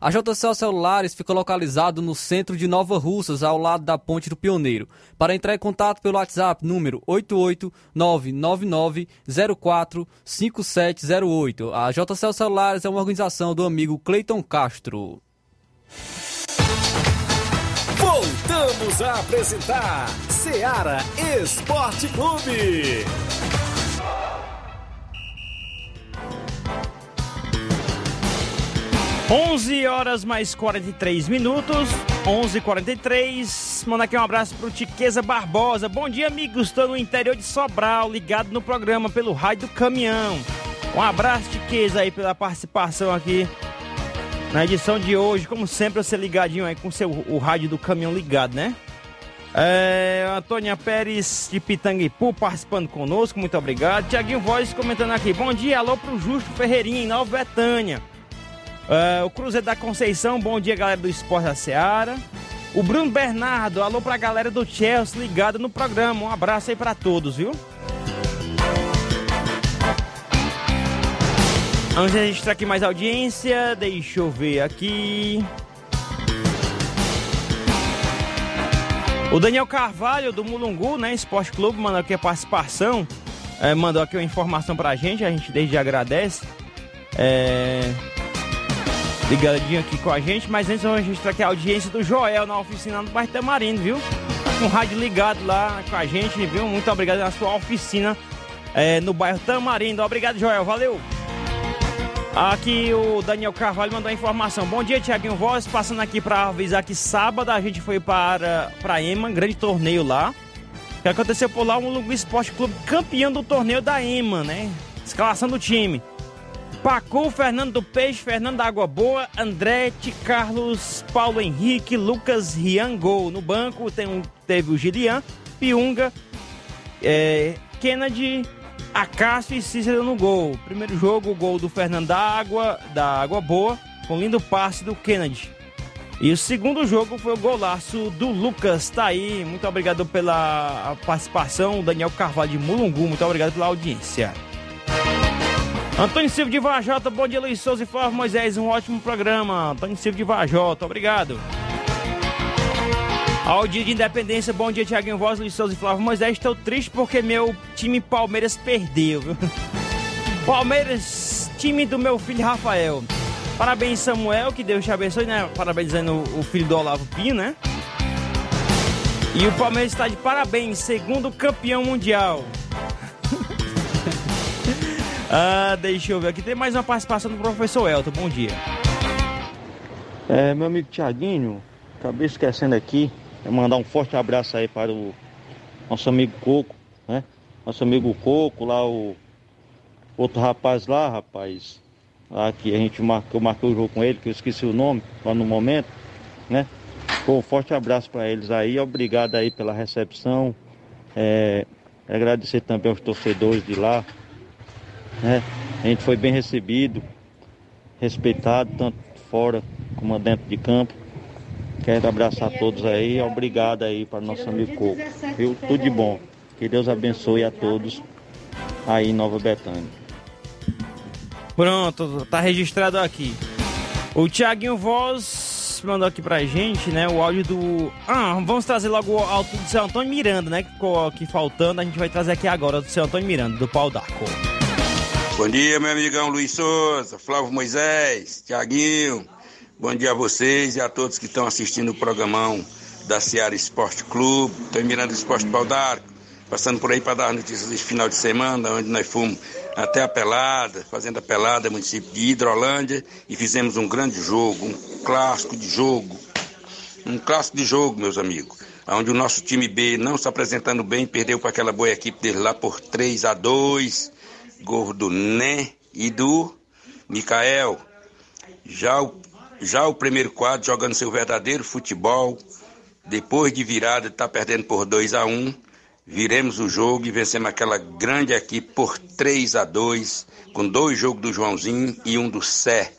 A JCL Celulares fica localizado no centro de Nova Russas, ao lado da Ponte do Pioneiro. Para entrar em contato pelo WhatsApp, número 88999045708. A JCL Celulares é uma organização do amigo Cleiton Castro. Voltamos a apresentar Seara Esporte Clube. 11 horas mais 43 minutos, 11:43. Manda aqui um abraço pro Tiqueza Barbosa. Bom dia, amigos. Estou no interior de Sobral, ligado no programa pelo raio do caminhão. Um abraço, Tiqueza, aí pela participação aqui na edição de hoje. Como sempre, você ligadinho aí com seu, o rádio do caminhão ligado, né? É, Antônia Pérez de Pitanguipu participando conosco, muito obrigado. Tiaguinho Voz comentando aqui. Bom dia, alô pro Justo Ferreirinha em Nova Betânia. Uh, o Cruzeiro da Conceição, bom dia galera do Esporte da Seara. O Bruno Bernardo, alô pra galera do Chelsea ligado no programa. Um abraço aí pra todos, viu? Vamos registrar aqui mais audiência. Deixa eu ver aqui. O Daniel Carvalho do Mulungu, né? Esporte Clube, mandou aqui a participação. É, mandou aqui uma informação pra gente, a gente desde agradece. É ligadinho aqui com a gente, mas antes vamos registrar aqui a audiência do Joel na oficina do bairro Tamarindo, viu? Com o rádio ligado lá com a gente, viu? Muito obrigado na sua oficina é, no bairro Tamarindo. Obrigado, Joel, valeu! Aqui o Daniel Carvalho mandou a informação. Bom dia, Tiaguinho Voz. Passando aqui para avisar que sábado a gente foi para, para EMA, grande torneio lá. Que aconteceu por lá, o Mulungu Esporte Clube campeão do torneio da EMA, né? Escalação do time. Pacu, Fernando do Peixe, Fernando da Água Boa, Andrete, Carlos, Paulo Henrique, Lucas Rian Gol. No banco tem um, teve o Gilian, Piunga, é, Kennedy, Acácio e Cícero no gol. Primeiro jogo, o gol do Fernando da Água, da Água Boa, com lindo passe do Kennedy. E o segundo jogo foi o golaço do Lucas. Tá aí. Muito obrigado pela participação. Daniel Carvalho de Mulungu. Muito obrigado pela audiência. Antônio Silva de Vajota, bom dia Luiz Souza e Flávio Moisés, um ótimo programa. Antônio Silva de Vajota, obrigado. Ao dia de independência, bom dia Tiaguinho Voz, Luiz Souza e Flávio Moisés. Estou triste porque meu time Palmeiras perdeu? Palmeiras, time do meu filho Rafael. Parabéns, Samuel, que Deus te abençoe, né? Parabenizando o filho do Olavo Pinho, né? E o Palmeiras está de parabéns, segundo campeão mundial. Ah, deixa eu ver aqui. Tem mais uma participação do professor Elton. Bom dia. É, meu amigo Tiaguinho, acabei esquecendo aqui. É mandar um forte abraço aí para o nosso amigo Coco, né? Nosso amigo Coco, lá o outro rapaz lá, rapaz. Lá que a gente marcou, marcou o jogo com ele, que eu esqueci o nome lá no momento, né? um forte abraço para eles aí, obrigado aí pela recepção. É, agradecer também aos torcedores de lá, né? A gente foi bem recebido, respeitado, tanto fora como dentro de campo. Quero abraçar todos aí, obrigado aí para nosso amigo Coco. Viu? Tudo de bom. Que Deus abençoe a todos aí em Nova Betânia. Pronto, tá registrado aqui. O Thiaguinho Voz mandou aqui pra gente, né, o áudio do... Ah, vamos trazer logo o áudio do seu Antônio Miranda, né, que ficou aqui faltando. A gente vai trazer aqui agora do seu Antônio Miranda, do Pau d'Arco. Bom dia, meu amigão Luiz Souza, Flávio Moisés, Tiaguinho. Bom dia a vocês e a todos que estão assistindo o programão da Seara Esporte Clube. Estou mirando o Esporte Pau d'Arco, passando por aí para dar notícias desse final de semana, onde nós fomos até a Pelada, fazendo a Pelada, município de Hidrolândia, e fizemos um grande jogo, um clássico de jogo. Um clássico de jogo, meus amigos. Onde o nosso time B, não se apresentando bem, perdeu para aquela boa equipe dele lá por 3 a 2 gol do Né e do Mikael. Já o, já o primeiro quadro jogando seu verdadeiro futebol, depois de virada, está perdendo por 2 a 1 um, viremos o jogo e vencemos aquela grande equipe por 3 a 2 com dois jogos do Joãozinho e um do Sé.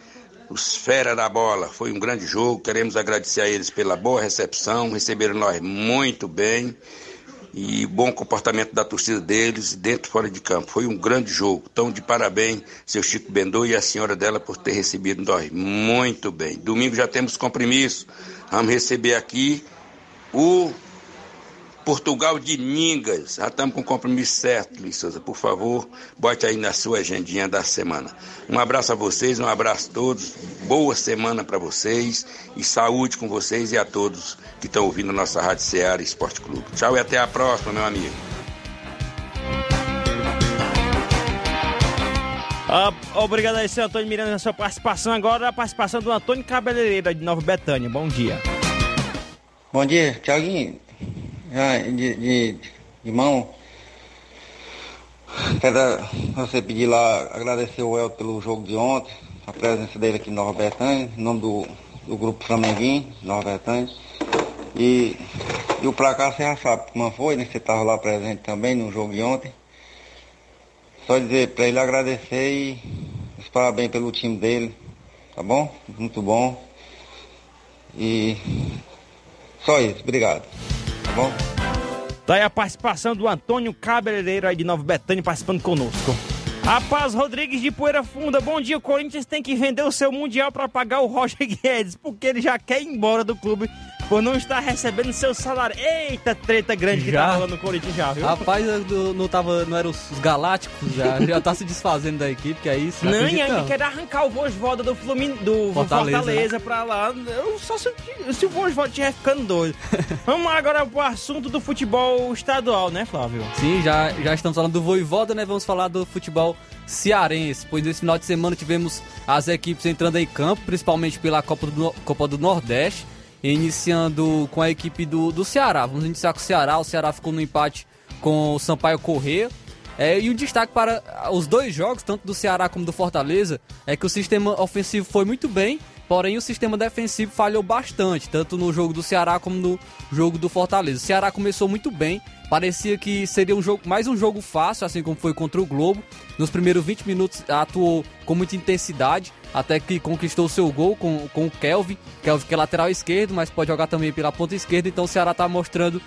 Os fera da bola. Foi um grande jogo. Queremos agradecer a eles pela boa recepção. Receberam nós muito bem. E bom comportamento da torcida deles, dentro e fora de campo. Foi um grande jogo. Então, de parabéns, seu Chico Bendô e a senhora dela por ter recebido nós. Muito bem. Domingo já temos compromisso. Vamos receber aqui o Portugal de Ningas. Já estamos com o compromisso certo, Luiz Souza. Por favor, bote aí na sua agendinha da semana. Um abraço a vocês, um abraço a todos. Boa semana para vocês e saúde com vocês e a todos que estão ouvindo a nossa Rádio Ceará Esporte Clube. Tchau e até a próxima, meu amigo. Ah, obrigado aí, senhor Antônio Miranda, na sua participação. Agora a participação do Antônio Cabeleireira, de Nova Betânia. Bom dia. Bom dia, Tiaguinho. De, de, de irmão, quero você pedir lá, agradecer o El pelo jogo de ontem, a presença dele aqui em Nova Betânia, em nome do, do grupo Flamenguinho, Nova Betânia. E, e o placar você já sabe como foi, né? Você estava lá presente também no jogo de ontem. Só dizer para ele agradecer e os parabéns pelo time dele, tá bom? Muito bom. E só isso, obrigado. Tá bom? Daí a participação do Antônio Cabeleireiro aí de Nova Betânia participando conosco. Rapaz Rodrigues de Poeira Funda, bom dia. O Corinthians tem que vender o seu Mundial para pagar o Roger Guedes, porque ele já quer ir embora do clube por não estar recebendo seu salário. Eita, treta grande que tá rolando no Corinthians já, viu? Rapaz, eu não, tava, não eram os Galácticos, já, já tá se desfazendo da equipe, que é isso. Não, e ainda quer arrancar o Vosvoda do, Flumin, do Fortaleza, Fortaleza né? pra lá. Eu só se, se o Vosvoda estiver ficando doido. Vamos agora pro assunto do futebol estadual, né, Flávio? Sim, já, já estamos falando do Voivoda, né? Vamos falar do futebol cearense, pois nesse final de semana tivemos as equipes entrando em campo, principalmente pela Copa do, Copa do Nordeste iniciando com a equipe do, do Ceará. Vamos iniciar com o Ceará. O Ceará ficou no empate com o Sampaio Corrêa. É, e o destaque para os dois jogos, tanto do Ceará como do Fortaleza, é que o sistema ofensivo foi muito bem, porém o sistema defensivo falhou bastante, tanto no jogo do Ceará como no jogo do Fortaleza. O Ceará começou muito bem, parecia que seria um jogo, mais um jogo fácil, assim como foi contra o Globo. Nos primeiros 20 minutos atuou com muita intensidade, até que conquistou seu gol com, com o Kelvin. Kelvin que é lateral esquerdo, mas pode jogar também pela ponta esquerda. Então o Ceará está mostrando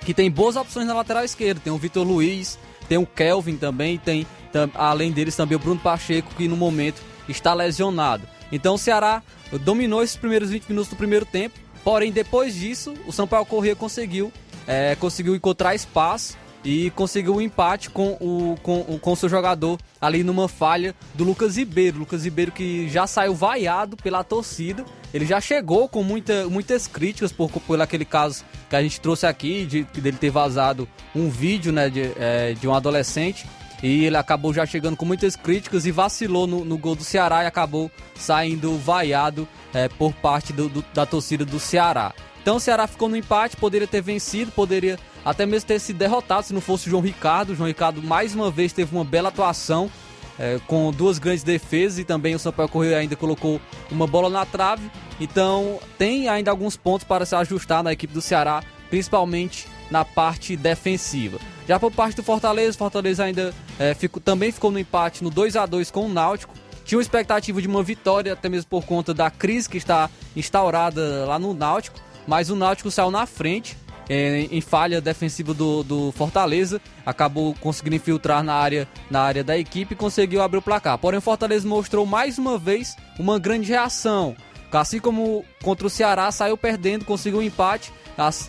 que tem boas opções na lateral esquerda. Tem o Vitor Luiz, tem o Kelvin também, tem além deles também o Bruno Pacheco, que no momento está lesionado. Então o Ceará dominou esses primeiros 20 minutos do primeiro tempo. Porém, depois disso, o São Paulo Corrêa conseguiu, é, conseguiu encontrar espaço e conseguiu um empate com o com, com seu jogador ali numa falha do Lucas Ribeiro. Lucas Ribeiro que já saiu vaiado pela torcida. Ele já chegou com muita, muitas críticas por, por aquele caso que a gente trouxe aqui, de, dele ter vazado um vídeo né, de, é, de um adolescente. E ele acabou já chegando com muitas críticas e vacilou no, no gol do Ceará e acabou saindo vaiado é, por parte do, do, da torcida do Ceará. Então o Ceará ficou no empate, poderia ter vencido, poderia até mesmo ter sido derrotado se não fosse o João Ricardo. O João Ricardo mais uma vez teve uma bela atuação é, com duas grandes defesas e também o Sampaio Correia ainda colocou uma bola na trave. Então tem ainda alguns pontos para se ajustar na equipe do Ceará, principalmente na parte defensiva. Já por parte do Fortaleza, o Fortaleza ainda é, ficou, também ficou no empate no 2 a 2 com o Náutico. Tinha uma expectativa de uma vitória, até mesmo por conta da crise que está instaurada lá no Náutico, mas o Náutico saiu na frente é, em falha defensiva do, do Fortaleza, acabou conseguindo infiltrar na área, na área da equipe e conseguiu abrir o placar. Porém, o Fortaleza mostrou mais uma vez uma grande reação. Assim como contra o Ceará, saiu perdendo, conseguiu um empate.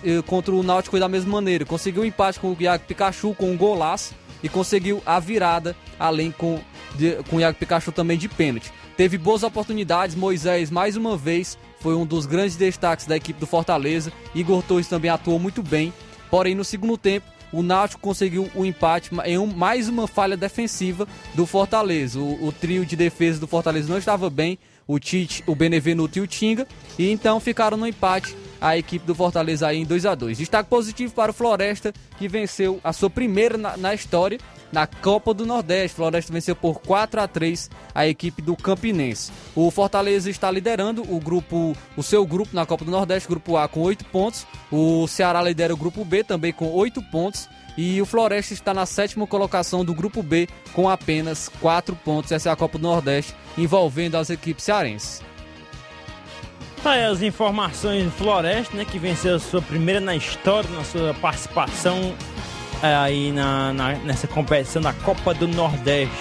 Eh, contra o Náutico da mesma maneira. Conseguiu um empate com o Iago Pikachu com um golaço e conseguiu a virada, além com, de, com o Iago Pikachu também de pênalti. Teve boas oportunidades, Moisés mais uma vez foi um dos grandes destaques da equipe do Fortaleza. Igor Torres também atuou muito bem, porém no segundo tempo o Náutico conseguiu o um empate em um, mais uma falha defensiva do Fortaleza. O, o, trio de defesa do Fortaleza não estava bem, o Tite, o Benevenuto e o Tinga, e então ficaram no empate a equipe do Fortaleza aí em 2 a 2 Destaque positivo para o Floresta, que venceu a sua primeira na, na história na Copa do Nordeste. Floresta venceu por 4 a 3 a equipe do Campinense. O Fortaleza está liderando o grupo, o seu grupo na Copa do Nordeste, grupo A com 8 pontos. O Ceará lidera o grupo B também com 8 pontos. E o Floresta está na sétima colocação do grupo B com apenas 4 pontos. Essa é a Copa do Nordeste envolvendo as equipes cearenses. Tá aí as informações do Floresta, né? Que venceu a sua primeira na história, na sua participação aí na, na- nessa competição da Copa do Nordeste.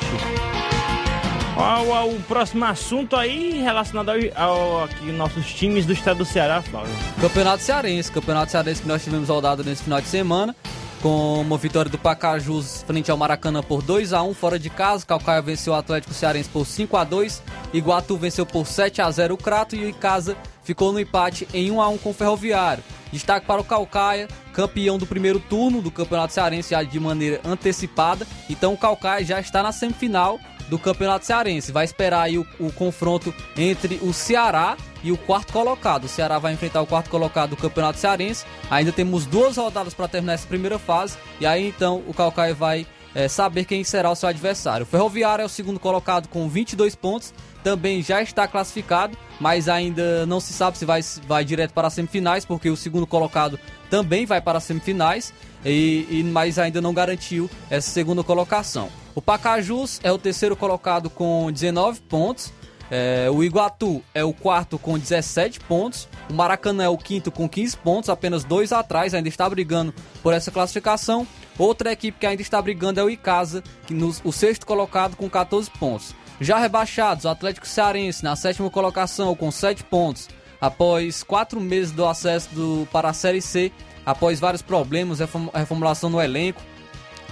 Ao, ao próximo assunto aí relacionado ao, ao aqui nossos times do estado do Ceará, Flávio. Campeonato Cearense, Campeonato Cearense que nós tivemos rodada nesse final de semana, com uma vitória do Pacajus frente ao Maracanã por 2 a 1 fora de casa, Calcaia venceu o Atlético Cearense por 5 a 2, Iguatu venceu por 7 a 0 o Crato e o Icasa ficou no empate em 1 a 1 com o Ferroviário. Destaque para o Calcaia, campeão do primeiro turno do Campeonato Cearense já de maneira antecipada. Então o Calcaia já está na semifinal do Campeonato Cearense. Vai esperar aí o, o confronto entre o Ceará e o quarto colocado. O Ceará vai enfrentar o quarto colocado do Campeonato Cearense. Ainda temos duas rodadas para terminar essa primeira fase. E aí então o Calcaia vai eh, saber quem será o seu adversário. O Ferroviário é o segundo colocado com 22 pontos. Também já está classificado, mas ainda não se sabe se vai, vai direto para as semifinais, porque o segundo colocado também vai para as semifinais, e, e- mas ainda não garantiu essa segunda colocação. O Pacajus é o terceiro colocado com 19 pontos. É, o Iguatu é o quarto com 17 pontos. O Maracanã é o quinto com 15 pontos, apenas dois atrás, ainda está brigando por essa classificação. Outra equipe que ainda está brigando é o Icasa, que nos, o sexto colocado com 14 pontos. Já rebaixados, o Atlético Cearense na sétima colocação com 7 pontos. Após quatro meses do acesso do, para a Série C, após vários problemas, reform- reformulação no elenco,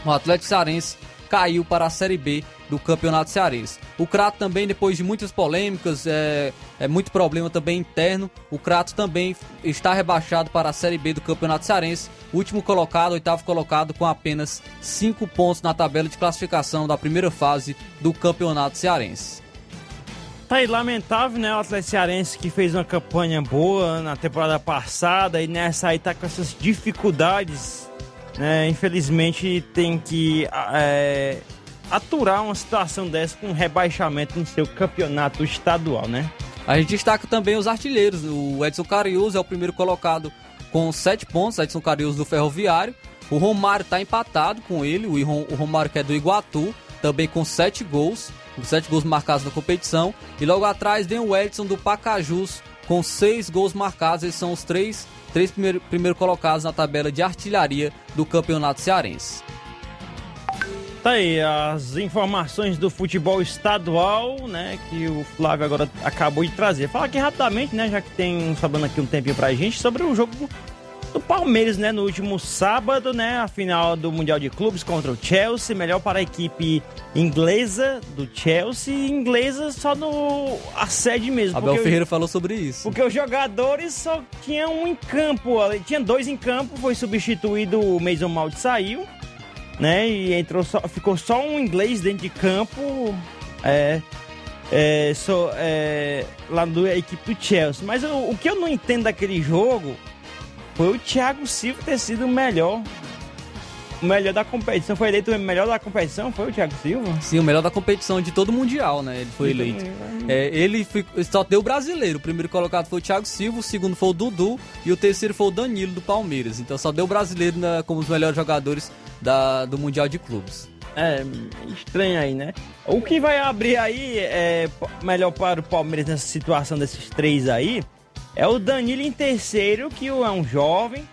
o Atlético Cearense caiu para a Série B do Campeonato Cearense. O Crato também, depois de muitas polêmicas, é, é muito problema também interno, o Crato também está rebaixado para a Série B do Campeonato Cearense. Último colocado, oitavo colocado, com apenas 5 pontos na tabela de classificação da primeira fase do Campeonato Cearense. Tá aí, lamentável, né? O Atlético Cearense que fez uma campanha boa na temporada passada e nessa aí tá com essas dificuldades, né? Infelizmente tem que é, aturar uma situação dessa com rebaixamento no seu campeonato estadual, né? A gente destaca também os artilheiros. O Edson Carius é o primeiro colocado com 7 pontos, Edson Carius do Ferroviário. O Romário está empatado com ele, o Romário que é do Iguatu, também com 7 gols, 7 gols marcados na competição. E logo atrás vem o Edson do Pacajus com 6 gols marcados. Eles são os três, três primeiros primeiro colocados na tabela de artilharia do Campeonato Cearense. Tá aí as informações do futebol estadual, né, que o Flávio agora acabou de trazer. Fala aqui rapidamente, né, já que tem sobrando aqui um tempinho pra gente, sobre o jogo do Palmeiras, né, no último sábado, né, a final do Mundial de Clubes contra o Chelsea, melhor para a equipe inglesa do Chelsea, inglesa só no a sede mesmo. Abel porque o- Ferreira falou sobre isso. porque os jogadores só tinham um em campo, tinha dois em campo, foi substituído, o Mason Mount saiu, né? E entrou só, ficou só um inglês dentro de campo, é, é, só, é, lá da equipe do Chelsea. Mas o, o que eu não entendo daquele jogo foi o Thiago Silva ter sido o melhor. O melhor da competição. Foi eleito o melhor da competição, foi o Thiago Silva? Sim, o melhor da competição de todo o Mundial, né? Ele foi eleito. É, ele fi- só deu brasileiro. O primeiro colocado foi o Thiago Silva, o segundo foi o Dudu e o terceiro foi o Danilo do Palmeiras. Então só deu brasileiro na- como os melhores jogadores da- do Mundial de Clubes. É, estranho aí, né? O que vai abrir aí, é, melhor para o Palmeiras nessa situação desses três aí, é o Danilo em terceiro, que é um jovem.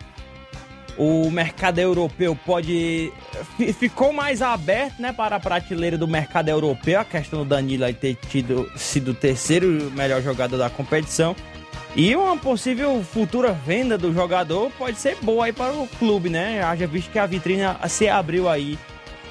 O mercado europeu pode. fi- Ficou mais aberto, né, para a prateleira do mercado europeu. A questão do Danilo aí ter tido, sido o terceiro melhor jogador da competição. E uma possível futura venda do jogador pode ser boa aí para o clube, né? Haja visto que a vitrine se abriu aí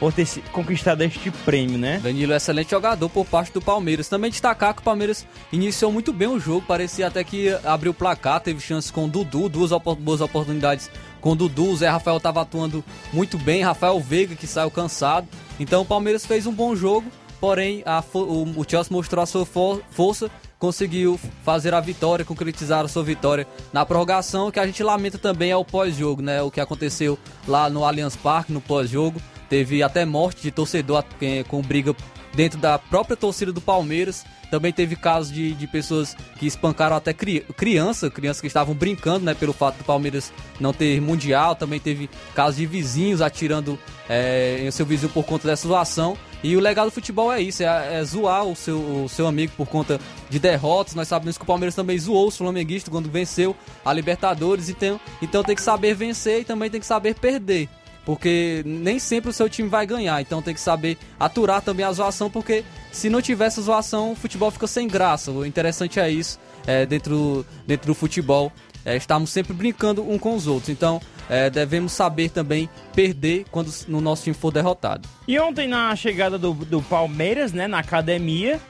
por ter conquistado este prêmio, né? Danilo é excelente jogador por parte do Palmeiras. Também destacar que o Palmeiras iniciou muito bem o jogo, parecia até que abriu o placar, teve chances com o Dudu, duas boas oportunidades com o Dudu. O Zé Rafael estava atuando muito bem, Rafael Veiga que saiu cansado. Então o Palmeiras fez um bom jogo, porém a o, o Chelsea mostrou a sua for- força, conseguiu fazer a vitória, concretizar a sua vitória na prorrogação. Que a gente lamenta também é o pós-jogo, né? O que aconteceu lá no Allianz Parque, no pós-jogo. Teve até morte de torcedor eh, com briga dentro da própria torcida do Palmeiras. Também teve casos de, de pessoas que espancaram até cri, criança, crianças que estavam brincando, né, pelo fato do Palmeiras não ter mundial. Também teve casos de vizinhos atirando eh, em seu vizinho por conta dessa situação. E o legal do futebol é isso, é, é zoar o seu, o seu amigo por conta de derrotas. Nós sabemos que o Palmeiras também zoou os flamenguistas quando venceu a Libertadores. Então, então tem que saber vencer e também tem que saber perder. Porque nem sempre o seu time vai ganhar. Então tem que saber aturar também a zoação, porque se não tivesse zoação, o futebol fica sem graça. O interessante é isso, é, dentro, dentro do futebol. É, estamos sempre brincando um com os outros. Então, é, devemos saber também perder quando o nosso time for derrotado. E ontem, na chegada do, do Palmeiras, né, na academia,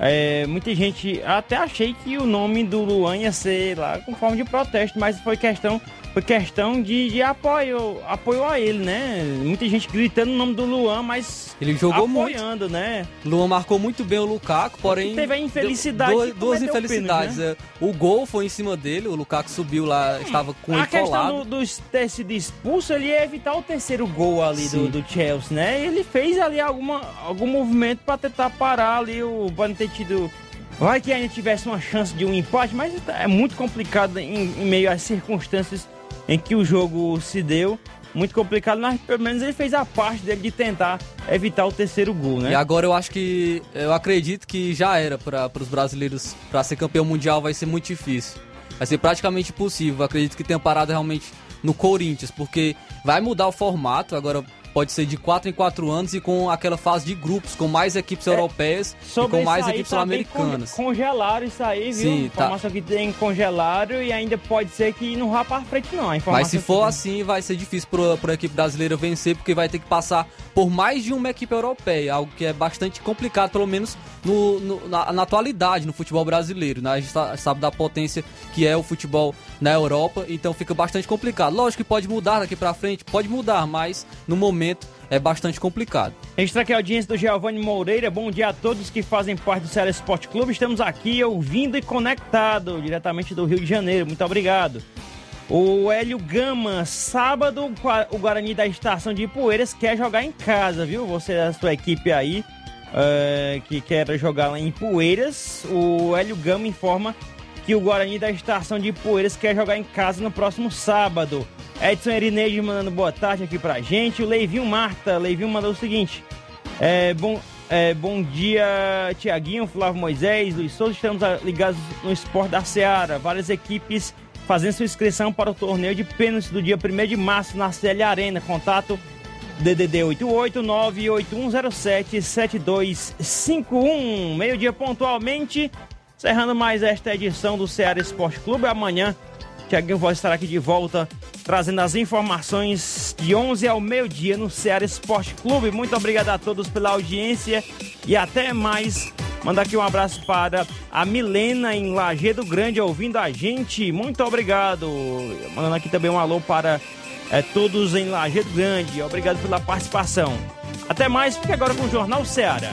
é, muita gente. Até achei que o nome do Luan ia ser lá com forma de protesto, mas foi questão foi questão de, de apoio, apoio a ele, né? Muita gente gritando o nome do Luan, mas ele jogou apoiando, muito. né? Luan marcou muito bem o Lukaku, porém teve a infelicidade, duas, duas infelicidades. Pênalti, né? O gol foi em cima dele, o Lukaku subiu lá, hum, estava com ele A questão do, do ter sido expulso, ele ia evitar o terceiro gol ali do, do, Chelsea, né? Ele fez ali alguma, algum movimento para tentar parar ali o para não ter tido Vai que ainda tivesse uma chance de um empate, mas é muito complicado em, em meio às circunstâncias em que o jogo se deu. Muito complicado, mas pelo menos ele fez a parte dele de tentar evitar o terceiro gol, né? E agora eu acho que. Eu acredito que já era para os brasileiros. Para ser campeão mundial vai ser muito difícil. Vai ser praticamente impossível. Acredito que tenha parado realmente no Corinthians, porque vai mudar o formato. Agora pode ser de 4 em 4 anos e com aquela fase de grupos, com mais equipes é, europeias e com mais equipes tá americanas. Congelaram isso aí, viu? Sim, informação tá. que tem congelaram e ainda pode ser que não vá para frente não. Mas se for assim, vai ser difícil para a equipe brasileira vencer, porque vai ter que passar por mais de uma equipe europeia, algo que é bastante complicado, pelo menos no, no na, na, atualidade no futebol brasileiro. Né? A gente tá, sabe da potência que é o futebol na Europa, então fica bastante complicado. Lógico que pode mudar daqui para frente, pode mudar, mas no momento é bastante complicado. Extra aqui a audiência do Giovanni Moreira. Bom dia a todos que fazem parte do Ceará Esporte Clube. Estamos aqui ouvindo e conectado diretamente do Rio de Janeiro. Muito obrigado. O Hélio Gama, sábado, o Guarani da Estação de Ipueiras quer jogar em casa, viu? Você, a sua equipe aí, uh, que quer jogar lá em Ipueiras. O Hélio Gama informa que o Guarani da Estação de Ipueiras quer jogar em casa no próximo sábado. Edson Erineide mandando boa tarde aqui pra gente. O Leivinho Marta, Leivinho mandou o seguinte: é, bom, é, bom dia, Tiaguinho, Flávio Moisés, Luiz Souza. Estamos ligados no esporte da Seara. Várias equipes fazendo sua inscrição para o torneio de pênaltis do dia 1 de março na CL Arena. Contato DDD 88981077251. Meio-dia pontualmente, encerrando mais esta edição do Ceará Esporte Clube. Amanhã, Tiaguinho vai estar aqui de volta trazendo as informações de 11 ao meio-dia no Ceará Esporte Clube. Muito obrigado a todos pela audiência e até mais. Mandar aqui um abraço para a Milena em Lagedo Grande ouvindo a gente. Muito obrigado. Mandando aqui também um alô para é, todos em Lagedo Grande. Obrigado pela participação. Até mais, fique agora com o Jornal Ceará.